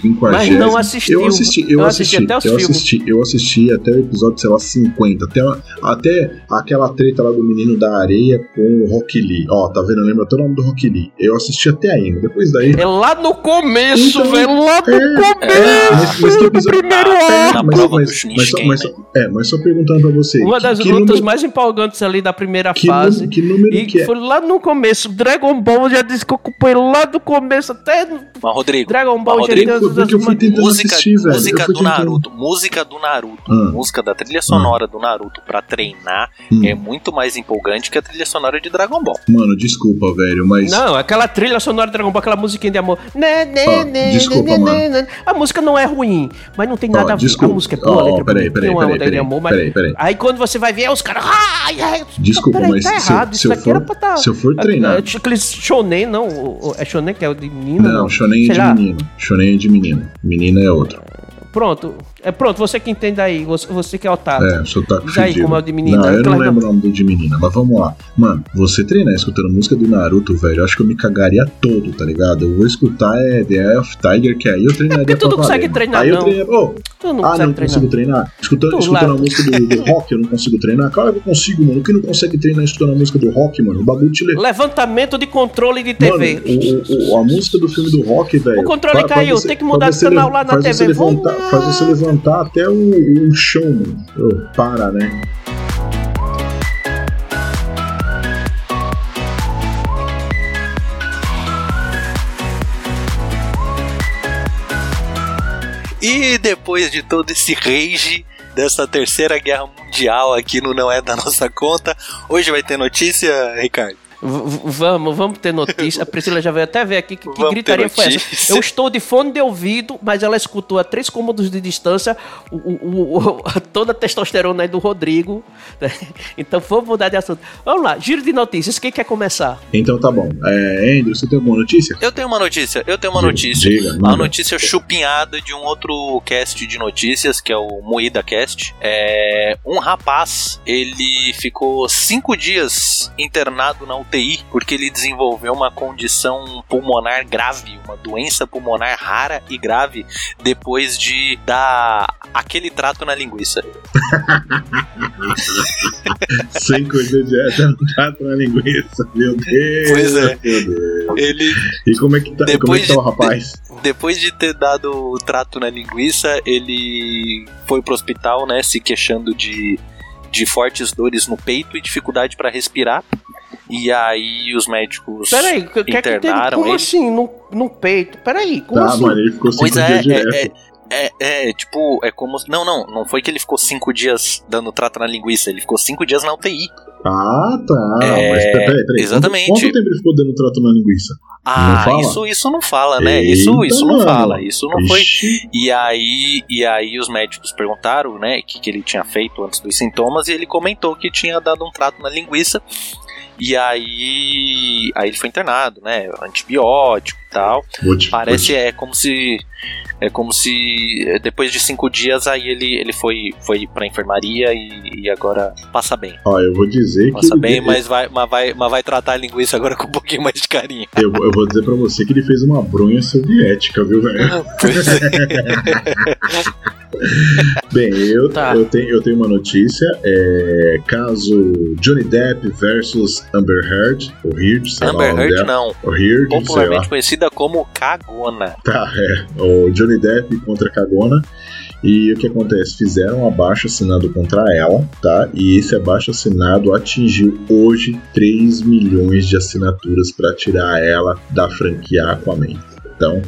50 Mas não assistiu. Eu assisti, eu, Eu assisti, assisti até os eu filmes. assisti, eu assisti até o episódio, sei lá, 50, até, até aquela treta lá do menino da areia com o Rock Lee. Ó, tá vendo? Lembra até o nome do Rock Lee. Eu assisti até aí, depois daí... É lá no começo, Então, velho. Lá no é, começo. mas- mas que episódio- primeiro É, arco. Na mas, mas, do mas, mas, só- é, mas só perguntando pra você. Uma que- das que lutas número- mais empolgantes ali da primeira que fase. número, que número E que é? foi lá no começo. Dragon Ball já disse que ocupei lá do começo até Mas Rodrigo, Dragon Ball Rodrigo, deu- porque eu fui tentando música, assistir, velho. música do tentando. Naruto, música do Naruto, Ah. música da trilha sonora do Naruto pra treinar Hum. é muito mais empolgante que a trilha sonora de Dragon Ball. Mano, desculpa, velho, mas. Não, aquela trilha sonora de Dragon Ball, aquela musiquinha de amor. Né, né, Ó, né, desculpa, né, mano. né, né. A música não é ruim, mas não tem nada a ver. desculpa. A música é boa, Ó, letra peraí, peraí, peraí, peraí, amor, mas... peraí, peraí. Aí quando você vai ver, é os caras... Ai, ai, Desculpa, peraí, mas tá errado. se Isso eu aqui for- era pra tá... se eu for treinar- É, Aqueles shonen, não. É shonen que é o de menina, Não, não. Shonen é de lá. menino. Shonen é de menino. Menina é outro. Pronto. É pronto, você que entende aí. Você, você que é otário. É, sotaque Diz aí como é o de menina. Não, eu não lembro o nome do de menina, mas vamos lá. Mano, você treinar escutando música do Naruto, velho, eu acho que eu me cagaria todo, tá ligado? Eu vou escutar é, The Eye of Tiger, que aí eu treinaria Porque tu pra não consegue treinar, aí eu não. treinaria, oh, Tu não ah, não treinar. consigo treinar? Escutando, Tu escutando lá- a música do, do *laughs* rock, eu não consigo treinar? Claro que eu consigo, mano. Quem não consegue treinar escutando a música do rock, mano? O bagulho te leva. Levantamento de controle de TV. Mano, o, o- a música do filme do rock, velho. O controle fa- caiu, faz tem que mudar de você canal lá na você TV. Levantar, lá. faz você levantar até o, o chão, mano. Para, né? E depois de todo esse rage dessa terceira guerra mundial aqui no Não É Da Nossa Conta, hoje vai ter notícia, Ricardo? Vamos, vamos ter notícia. A Priscila já veio até ver aqui que, que gritaria foi essa. Eu estou de fone de ouvido, mas ela escutou a três cômodos de distância o, o- o- toda a testosterona aí do Rodrigo. né? Então vamos mudar de assunto. Vamos lá, giro de notícias. Quem quer começar? Então tá bom. É, Andrew, você tem alguma notícia? Eu tenho uma notícia, eu tenho uma notícia. diga, Uma notícia chupinhada de um outro cast de notícias, que é o Moída Cast. É, um rapaz, ele ficou cinco dias internado na UTI UTI porque ele desenvolveu uma condição pulmonar grave, uma doença pulmonar rara e grave depois de dar aquele trato na linguiça. *laughs* Sem coisa de um trato na linguiça, meu Deus. Pois é. Ele E como é que tá, como é que tá o de- rapaz? *laughs* depois de ter dado o trato na linguiça, ele foi pro hospital, né, se queixando de, de fortes dores no peito e dificuldade para respirar. E aí os médicos Peraí, que é que internaram Como ele. assim? No, no peito? Peraí, como Tá, assim? mano, ele ficou cinco Pois é, dias é, é, é, é, tipo, é como. Não, não, não foi que ele ficou cinco dias dando trato na linguiça, ele ficou cinco dias na UTI. Ah, tá. É, Mas peraí, peraí. exatamente. Quanto, quanto tempo ele ficou dando trato na linguiça? Ah, isso, isso não fala, né? isso, Eita, isso não mano. fala, isso não foi. Ixi. E aí, e aí os médicos perguntaram, né, o que, que ele tinha feito antes dos sintomas e ele comentou que tinha dado um trato na linguiça. E aí, aí ele foi internado, né, antibiótico e tal. Te, Parece é como se é como se é, depois de cinco dias aí ele, ele foi foi para enfermaria e, e agora passa bem. Ó, eu vou dizer que. Passa ele- bem, mas vai, mas vai, mas vai tratar a linguiça agora com um pouquinho mais de carinho. Eu, eu vou dizer pra você que ele fez uma bronha soviética, viu, velho? Pois é. *laughs* Bem, eu, Tá. eu, tenho, eu tenho uma notícia. É, caso Johnny Depp versus Amber Heard, ou Heard, sei lá. o Amber nome Heard dela. não, Ou Heard, sei lá. popularmente conhecida como Cagona. Tá, é. O Johnny Depp contra Cagona. E o que acontece? Fizeram um abaixo assinado contra ela, tá? E esse abaixo assinado atingiu hoje 3 milhões de assinaturas para tirar ela da franquia Aquaman. Então,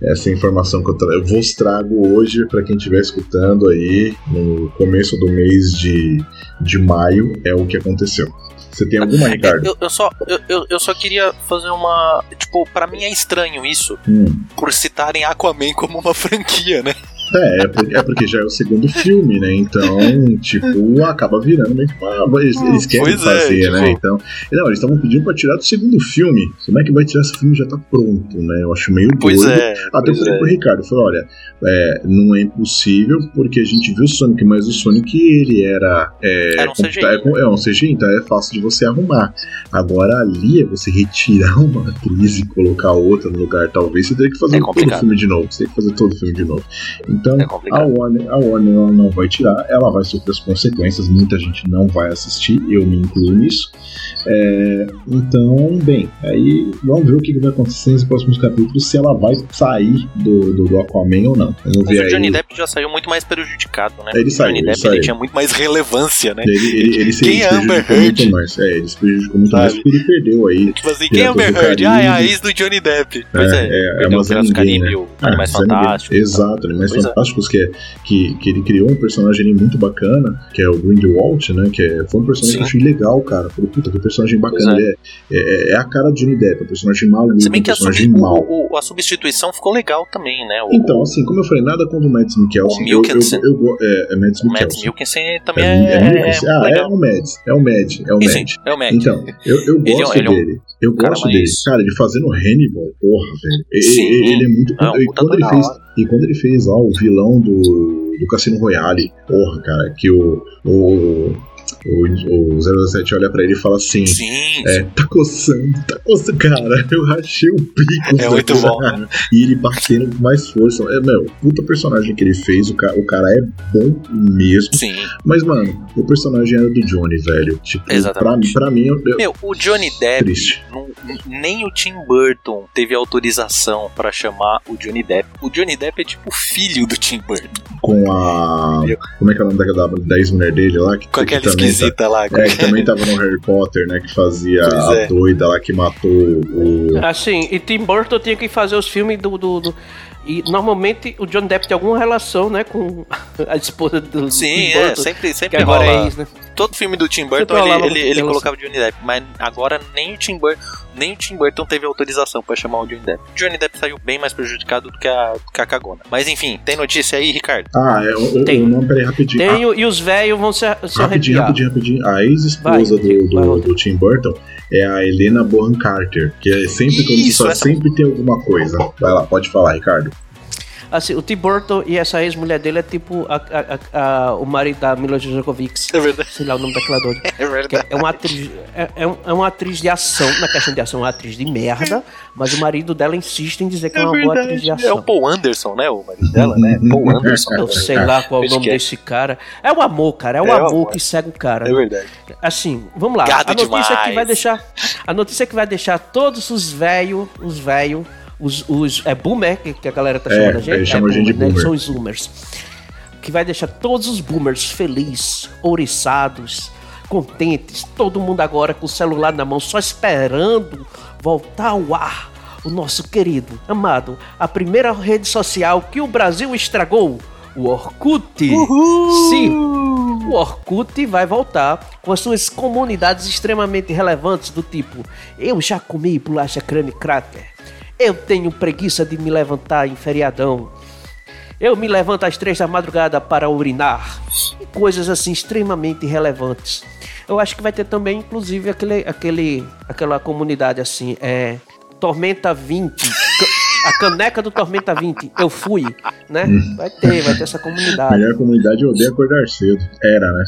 essa é informação que eu, tra eu vos trago hoje para quem estiver escutando aí no começo do mês de, de maio, é o que aconteceu. Você tem alguma, Ricardo? Eu, eu só, eu, eu, só queria fazer uma. Tipo, pra mim é estranho isso, Hum. por citarem Aquaman como uma franquia, né? É, é porque, é porque já é o segundo filme, né? Então, tipo, acaba virando meio que uma. Eles, eles querem Pois é, fazer, tipo- né? Então. Não, eles estavam pedindo pra tirar do segundo filme. Como é que vai tirar se o filme já tá pronto, né? Eu acho meio Pois doido. é. Até eu pois falei é. pro Ricardo, eu falei, olha, é, não é impossível, porque a gente viu o Sonic, mas o Sonic ele era. É, Era um CGI. é, é um CGI, então é fácil de você arrumar. Agora ali é você retirar *laughs* uma atriz e colocar outra no lugar, talvez você teria que fazer É todo o filme de novo. Você tem que fazer todo o filme de novo. Então, É a. Warner, a Warner ela não vai tirar, ela vai sofrer as consequências, muita gente não vai assistir, eu me incluo nisso. É, então, bem, aí vamos ver o que vai acontecer nos próximos capítulos, se ela vai sair do, do, do Aquaman ou não. Vamos Mas ver o Johnny aí. Depp já saiu muito mais prejudicado, né? Ele o saiu, Johnny ele Depp saiu. ele tinha muito mais *laughs* relevância, né? Ele, ele, ele se Quem é Amber muito Heard? mais. É, ele se prejudicou muito mais Sabe? porque ele perdeu aí. *laughs* Tipo assim, quem é Amber Heard? Ah, é a ex do Johnny Depp. Pois É, é, é, é o ninguém, Caribe, né? o Animais Ah. Fantásticos. Exato, Animais é. Fantásticos, que, é, que, que ele criou um personagem ali muito bacana, que é o Grindelwald, né? Que é, foi um personagem que eu Sim. achei legal, cara. Falei, puta, que personagem bacana. Ele é, é, é a cara de Johnny Depp, é um personagem maluco, Se bem um que a, personagem subi- mau. o- a substituição ficou legal também, né? O, Então, assim, como eu falei, nada contra o Mads Mikkelsen. O Eu, eu, Mikkelsen. eu, go- é, é Mads o Matt Mikkelsen. Mikkelsen também É, é, é, é, Mikkelsen. ah, é o Mads. É o Mad. É o Sim, Mad. é o. Então, eu, eu Ele é um- gosto ele é um dele. Eu cara gosto mais- dele. Cara, ele fazendo Hannibal, porra, velho. E- Sim. e- Ele é muito. É um e, puta quando ele fez, hora. E quando ele fez lá o vilão do, do Cassino Royale, porra, cara, que o. o o, o 007 olha pra ele e fala assim: Sim, é, tá coçando, tá coçando, cara. Eu rachei o bico. É muito bom. cara. *laughs* E ele batendo com mais força. É, meu, puta personagem que ele fez. O cara, o cara é bom mesmo. sim. Mas, mano, o personagem era do Johnny, velho. Tipo, pra, Exatamente. pra mim, eu, eu- Meu, o Johnny Depp, não- nem o Tim Burton teve autorização pra chamar o Johnny Depp. O Johnny Depp é tipo filho do Tim Burton. com a. Como é que é o nome da, da, da ex-mulher dele lá? Que, Com aquela esquisita lá. É, que também tava no Harry Potter, né? Que fazia Pois a é. doida lá que matou o. Assim, e Tim Burton tinha que fazer os filmes do. do- do- e normalmente o John Depp tem alguma relação, né, com *laughs* a esposa do Sim, Tim é, Burton. sempre, Que sempre agora rola. é ex, né? Todo filme do Tim Burton, ele, ele, ele colocava o Johnny Depp. Mas agora nem o Tim Burton, nem o Tim Burton teve autorização pra chamar o Johnny Depp. O Johnny Depp saiu bem mais prejudicado do que a, do que a cagona. Mas enfim, tem notícia aí, Ricardo? Ah, é o, o, Tem. o nome, peraí, rapidinho. Tem, o- e os velhos vão se, se Ah, rapidinho, rapidinho, rapidinho. A ex-esposa do, do, do Tim Burton é a Helena Bonham Carter, que é sempre quando Isso, só essa- sempre tem alguma coisa. Vai lá, pode falar, Ricardo. Assim, o Tim Burton e essa ex-mulher dele é tipo a, a, a, o marido da Mila Jovovich. É verdade. Sei lá o nome daquela doida. É verdade. É uma atriz, é, é, é, uma atriz de ação, na questão de ação, é uma atriz de merda, mas o marido dela insiste em dizer que é, é uma boa atriz de ação. É o Paul Anderson, né? O marido dela, né? Paul Anderson. Eu sei lá qual é o nome desse cara. É o amor, cara. É o é amor, amor que cega o cara. É verdade. Assim, vamos lá. Gado a notícia demais. que vai deixar. A notícia que vai deixar todos os velhos, os velhos, os, os. É boomer, que, que a galera tá chamando é, a gente. Eles chamam é a gente de boomer, né? boomer. São os zoomers. Que vai deixar todos os boomers felizes, ouriçados, contentes, todo mundo agora com o celular na mão, só esperando voltar ao ar. O nosso querido, amado, a primeira rede social que o Brasil estragou, o Orkut. Uhul. Sim, o Orkut vai voltar com as suas comunidades extremamente relevantes do tipo Eu já comi bolacha creme cracker. Eu tenho preguiça de me levantar em feriadão. Eu me levanto às três da madrugada para urinar. E coisas assim extremamente relevantes. Eu acho que vai ter também, inclusive, aquele, aquele, aquela comunidade assim, é. Tormenta 20. A caneca do Tormenta 20. Eu fui, né? Vai ter, vai ter essa A comunidade. melhor comunidade eu odeio acordar cedo. Era, né?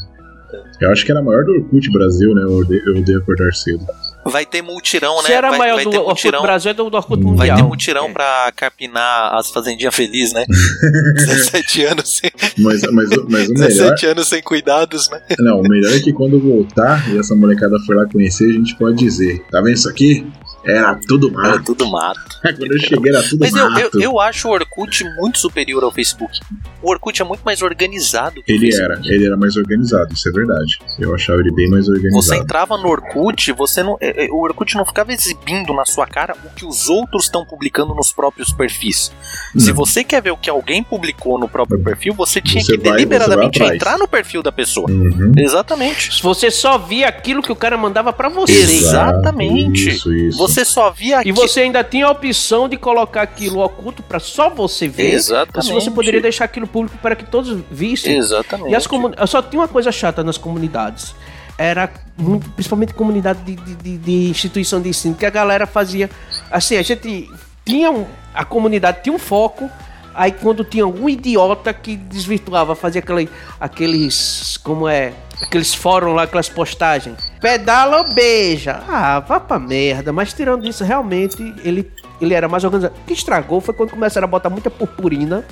Eu acho que era a maior do Orkut Brasil, né? Eu odeio, acordar cedo. Vai ter multirão, né? Se era vai, maior vai do ter Orkut multirão. Brasil, é do, Orkut Mundial. Vai ter multirão É. pra carpinar as fazendinhas felizes, né? *laughs* 17 anos sem, Mas, mas, mas o melhor. 17 anos sem cuidados, né? Não, o melhor é que quando voltar e essa molecada for lá conhecer, a gente pode dizer: tá vendo isso aqui? Era tudo Era mato. tudo mato. *laughs* Quando eu cheguei era tudo Mas eu, mato. eu, eu acho o Orkut muito superior ao Facebook. O Orkut é muito mais organizado que o Ele Facebook. era, ele era mais organizado, isso é verdade. Eu achava ele bem mais organizado. Você entrava no Orkut, você não, é, é, o Orkut não ficava exibindo na sua cara o que os outros estão publicando nos próprios perfis. Se você quer ver o que alguém publicou no próprio perfil, você tinha Você que vai- deliberadamente entrar no perfil da pessoa. Uhum. Exatamente. Você só via aquilo que o cara mandava pra você. Exato. Exatamente. Isso, isso. Você só via E você ainda tinha a opção de colocar aquilo oculto pra só você ver. Exatamente. Mas você poderia deixar aquilo público para que todos vissem. Exatamente. E as comun... Só tinha uma coisa chata nas comunidades. Era muito, principalmente comunidade de, de, de- de instituição de ensino, que a galera fazia. Assim, a gente tinha um, a comunidade tinha um foco. Aí quando tinha algum idiota que desvirtuava, fazia aquele, aqueles. Como é? Aqueles fóruns lá, aquelas postagens. Pedala ou beija. Ah, vá pra merda. Mas tirando isso, realmente, ele, ele era mais organizado. O que estragou foi quando começaram a botar muita purpurina,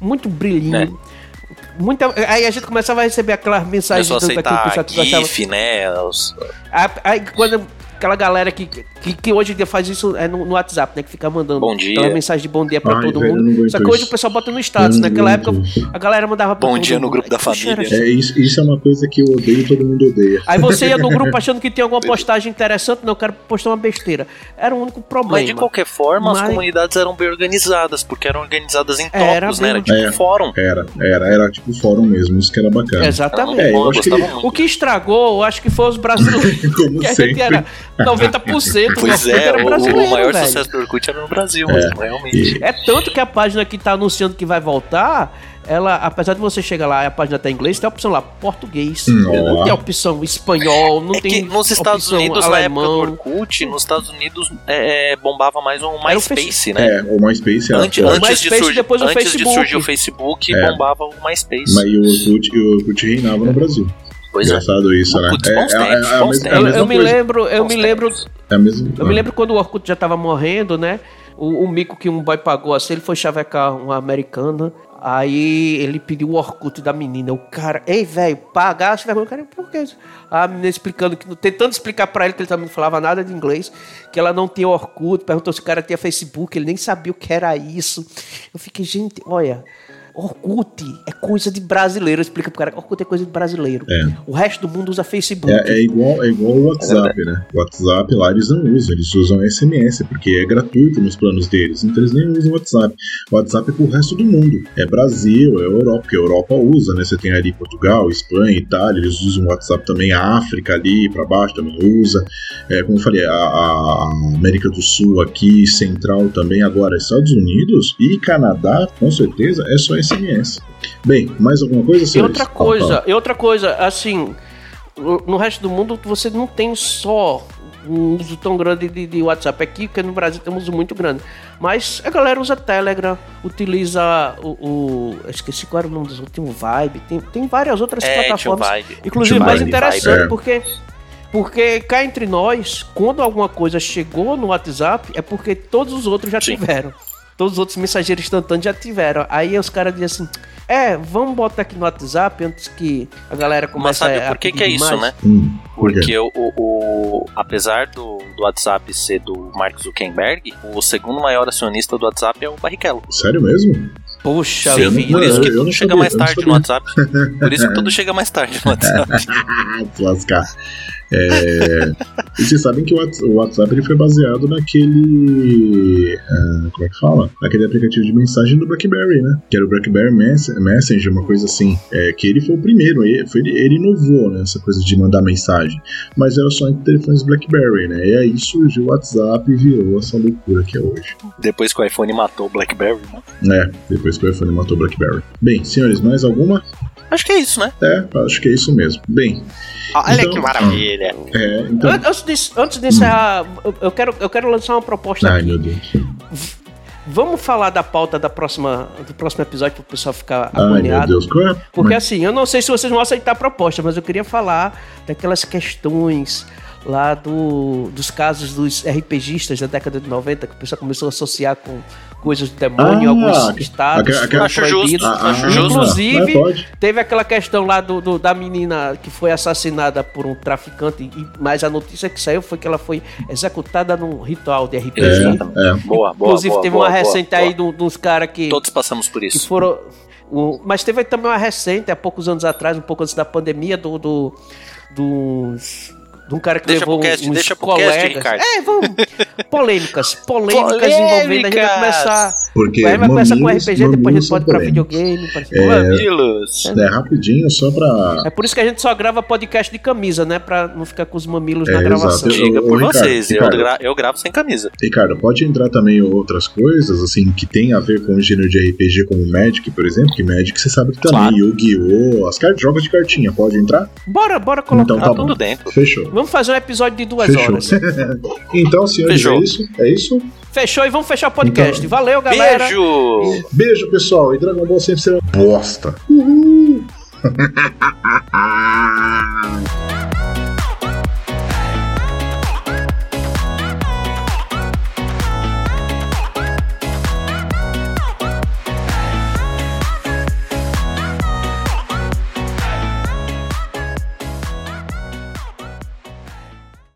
muito brilhinho. É. Muita, aí a gente começava a receber aquelas mensagens do- pessoal que gostava. GIF, né? Os- Aí, aí quando aquela galera que, que, que hoje em dia faz isso é no, no WhatsApp, né? Que fica mandando Bom dia. aquela mensagem de bom dia pra Ai, todo velho, mundo. Só que hoje isso. o pessoal bota no status. Não Naquela época a galera mandava pra Bom todo dia no mundo. grupo da era família. É, isso, isso é uma coisa que eu odeio e todo mundo odeia. Aí você ia no grupo *laughs* achando que tinha alguma postagem interessante, não, eu quero postar uma besteira. Era o único problema. Mas de qualquer forma, as Mas- comunidades eram bem organizadas, porque eram organizadas em Era tópicos, né? Era tipo É. um fórum. Era, era, era tipo fórum mesmo, isso que era bacana. Exatamente. É, eu eu acho que. O que estragou, eu acho que foi os brasileiros. *laughs* Como que a gente sempre. era 90% do Pois é, era o, o maior velho. sucesso do Orkut era no Brasil mesmo, realmente. É tanto que a página que tá anunciando que vai voltar, ela, apesar de você chegar lá e a página tá em inglês, tem a opção lá, português. Nossa. Não tem a opção espanhol, não É tem que nos Estados opção Unidos, na época do alemão. Orkut, nos Estados Unidos é, é, bombava mais o MySpace, né? É, o MySpace era Antes, antes, de, MySpace, surgir, depois o antes de Facebook. surgir o Facebook, É. bombava o MySpace. Mas o Orkut, e o Orkut reinava no Brasil. Pois é. Engraçado isso, né? Putz, bons tempos, a bons mesma- é a tempos. Eu, eu me coisa. lembro, eu Bons me lembro. É a mesma- eu me lembro quando o Orkut já tava morrendo, né? O, o mico que um boy pagou assim, ele foi chavecar uma americana. Aí ele pediu o Orkut da menina. O cara, ei, velho, pagasse vergonha. O cara, por que isso? A menina explicando, que, tentando explicar pra ele que ele também não falava nada de inglês, que ela não tinha Orkut, perguntou se o cara tinha Facebook, ele nem sabia o que era isso. Eu fiquei, gente, olha, Orkut é coisa de brasileiro. Explica pro cara, Orkut é coisa de brasileiro. É. O resto do mundo usa Facebook. É, é igual, é igual o WhatsApp, né? O WhatsApp lá eles não usam, eles usam SMS, porque é gratuito nos planos deles, então eles nem usam o WhatsApp. O WhatsApp é pro resto do mundo. É Brasil, é Europa, porque a Europa usa, né? Você tem ali Portugal, Espanha, Itália, eles usam o WhatsApp também, a África ali pra baixo também usa. É, como eu falei, a, a América do Sul aqui, Central também. Agora, Estados Unidos e Canadá, com certeza, é só SMS. Bem, mais alguma coisa, E outra coisa, e outra coisa, assim, no, resto do mundo você não tem só um uso tão grande de, de WhatsApp aqui, porque no Brasil temos um uso muito grande. Mas a galera usa Telegram, utiliza o. o esqueci qual era o nome dos últimos, Vibe, tem, tem várias outras É, o plataformas. Vibe. Inclusive, Vibe, mais Vibe, interessante, é. porque. Porque cá entre nós, quando alguma coisa chegou no WhatsApp, é porque todos os outros já Sim. tiveram. Todos os outros mensageiros instantâneos já tiveram. Aí os caras dizem assim: é, vamos botar aqui no WhatsApp antes que a galera comece Mas sabe a. por que, que é isso, demais." né? Hum, por? Porque o, o- o- apesar do, do WhatsApp ser do Mark Zuckerberg, o segundo maior acionista do WhatsApp é o Barrichello. Sério mesmo? Poxa Sim, vida. por isso que eu não tudo chega sabia, mais tarde no. WhatsApp. Por isso que tudo chega mais tarde no *laughs* WhatsApp. Se lascar. É, e vocês sabem que o Whats- o WhatsApp ele foi baseado naquele. ah, como é que fala? Naquele aplicativo de mensagem do Blackberry, né? Que era o Blackberry Mess- Messenger, uma coisa assim. É, que ele foi o primeiro, ele, foi, ele inovou né, essa coisa de mandar mensagem. Mas era só entre telefones Blackberry, né? E aí surgiu o WhatsApp e virou essa loucura que é hoje. Depois que o iPhone matou o BlackBerry. né? É, depois que o iPhone matou o Blackberry. Bem, senhores, mais alguma? Acho que é isso, né? É, acho que é isso mesmo. Bem, Olha Então- que maravilha. é, então. An- Antes de, antes de encerrar, eu- eu quero, eu quero lançar uma proposta Ai, aqui. meu Deus. Vamos falar da pauta da próxima, do próximo episódio para o pessoal ficar Ai, meu. Deus. Qual é? Porque assim, eu não sei se vocês vão aceitar a proposta, mas eu queria falar daquelas questões lá do, dos casos dos RPGistas da década de 90, que o pessoal começou a associar com coisas do demônio em Ah, alguns que- estados. aquela- acho justo. proibidos. Ah, acho ah, justo. Inclusive, pode. Teve aquela questão lá do, do- da menina que foi assassinada por um traficante, e, mas a notícia que saiu foi que ela foi executada num ritual de RPG. Exatamente. É, Boa, boa. Inclusive, boa, teve boa, uma recente boa. aí de um- de uns caras que, Todos passamos por que isso. foram. o- mas teve também uma recente, há poucos anos atrás, um pouco antes da pandemia, do. do dos. De um cara que Deixa levou cast, uns deixa pro colegas. cast, Ricardo. É, vamos. Polêmicas. Polêmicas envolvendo. A gente vai começar. porque Aí vai começar com mamilos- RPG, depois a mamilos gente pode pra videogame. pra- Mamilos. É, rapidinho, só pra. É por isso que a gente só grava podcast de camisa, né? Pra não ficar com os mamilos É, na gravação. exato. Diga por Ricardo, vocês, eu, Ricardo. gra- eu gravo sem camisa. Ricardo, pode entrar também outras coisas, assim, que tem a ver com o gênero de RPG, como Magic, por exemplo, que Magic você sabe que também, Claro. Yu-Gi-Oh!, as cartas, jogos de cartinha, pode entrar? Bora, bora colocar. Então Tá tá tudo bom. dentro. Fechou. Vamos fazer um episódio de duas Fechou. horas. *laughs* então, senhores, Fechou. é isso? É isso? Fechou e vamos fechar o podcast. Então- Valeu, galera. Beijo! Beijo, pessoal, e Dragon Ball sempre será bosta. Uhul! *laughs*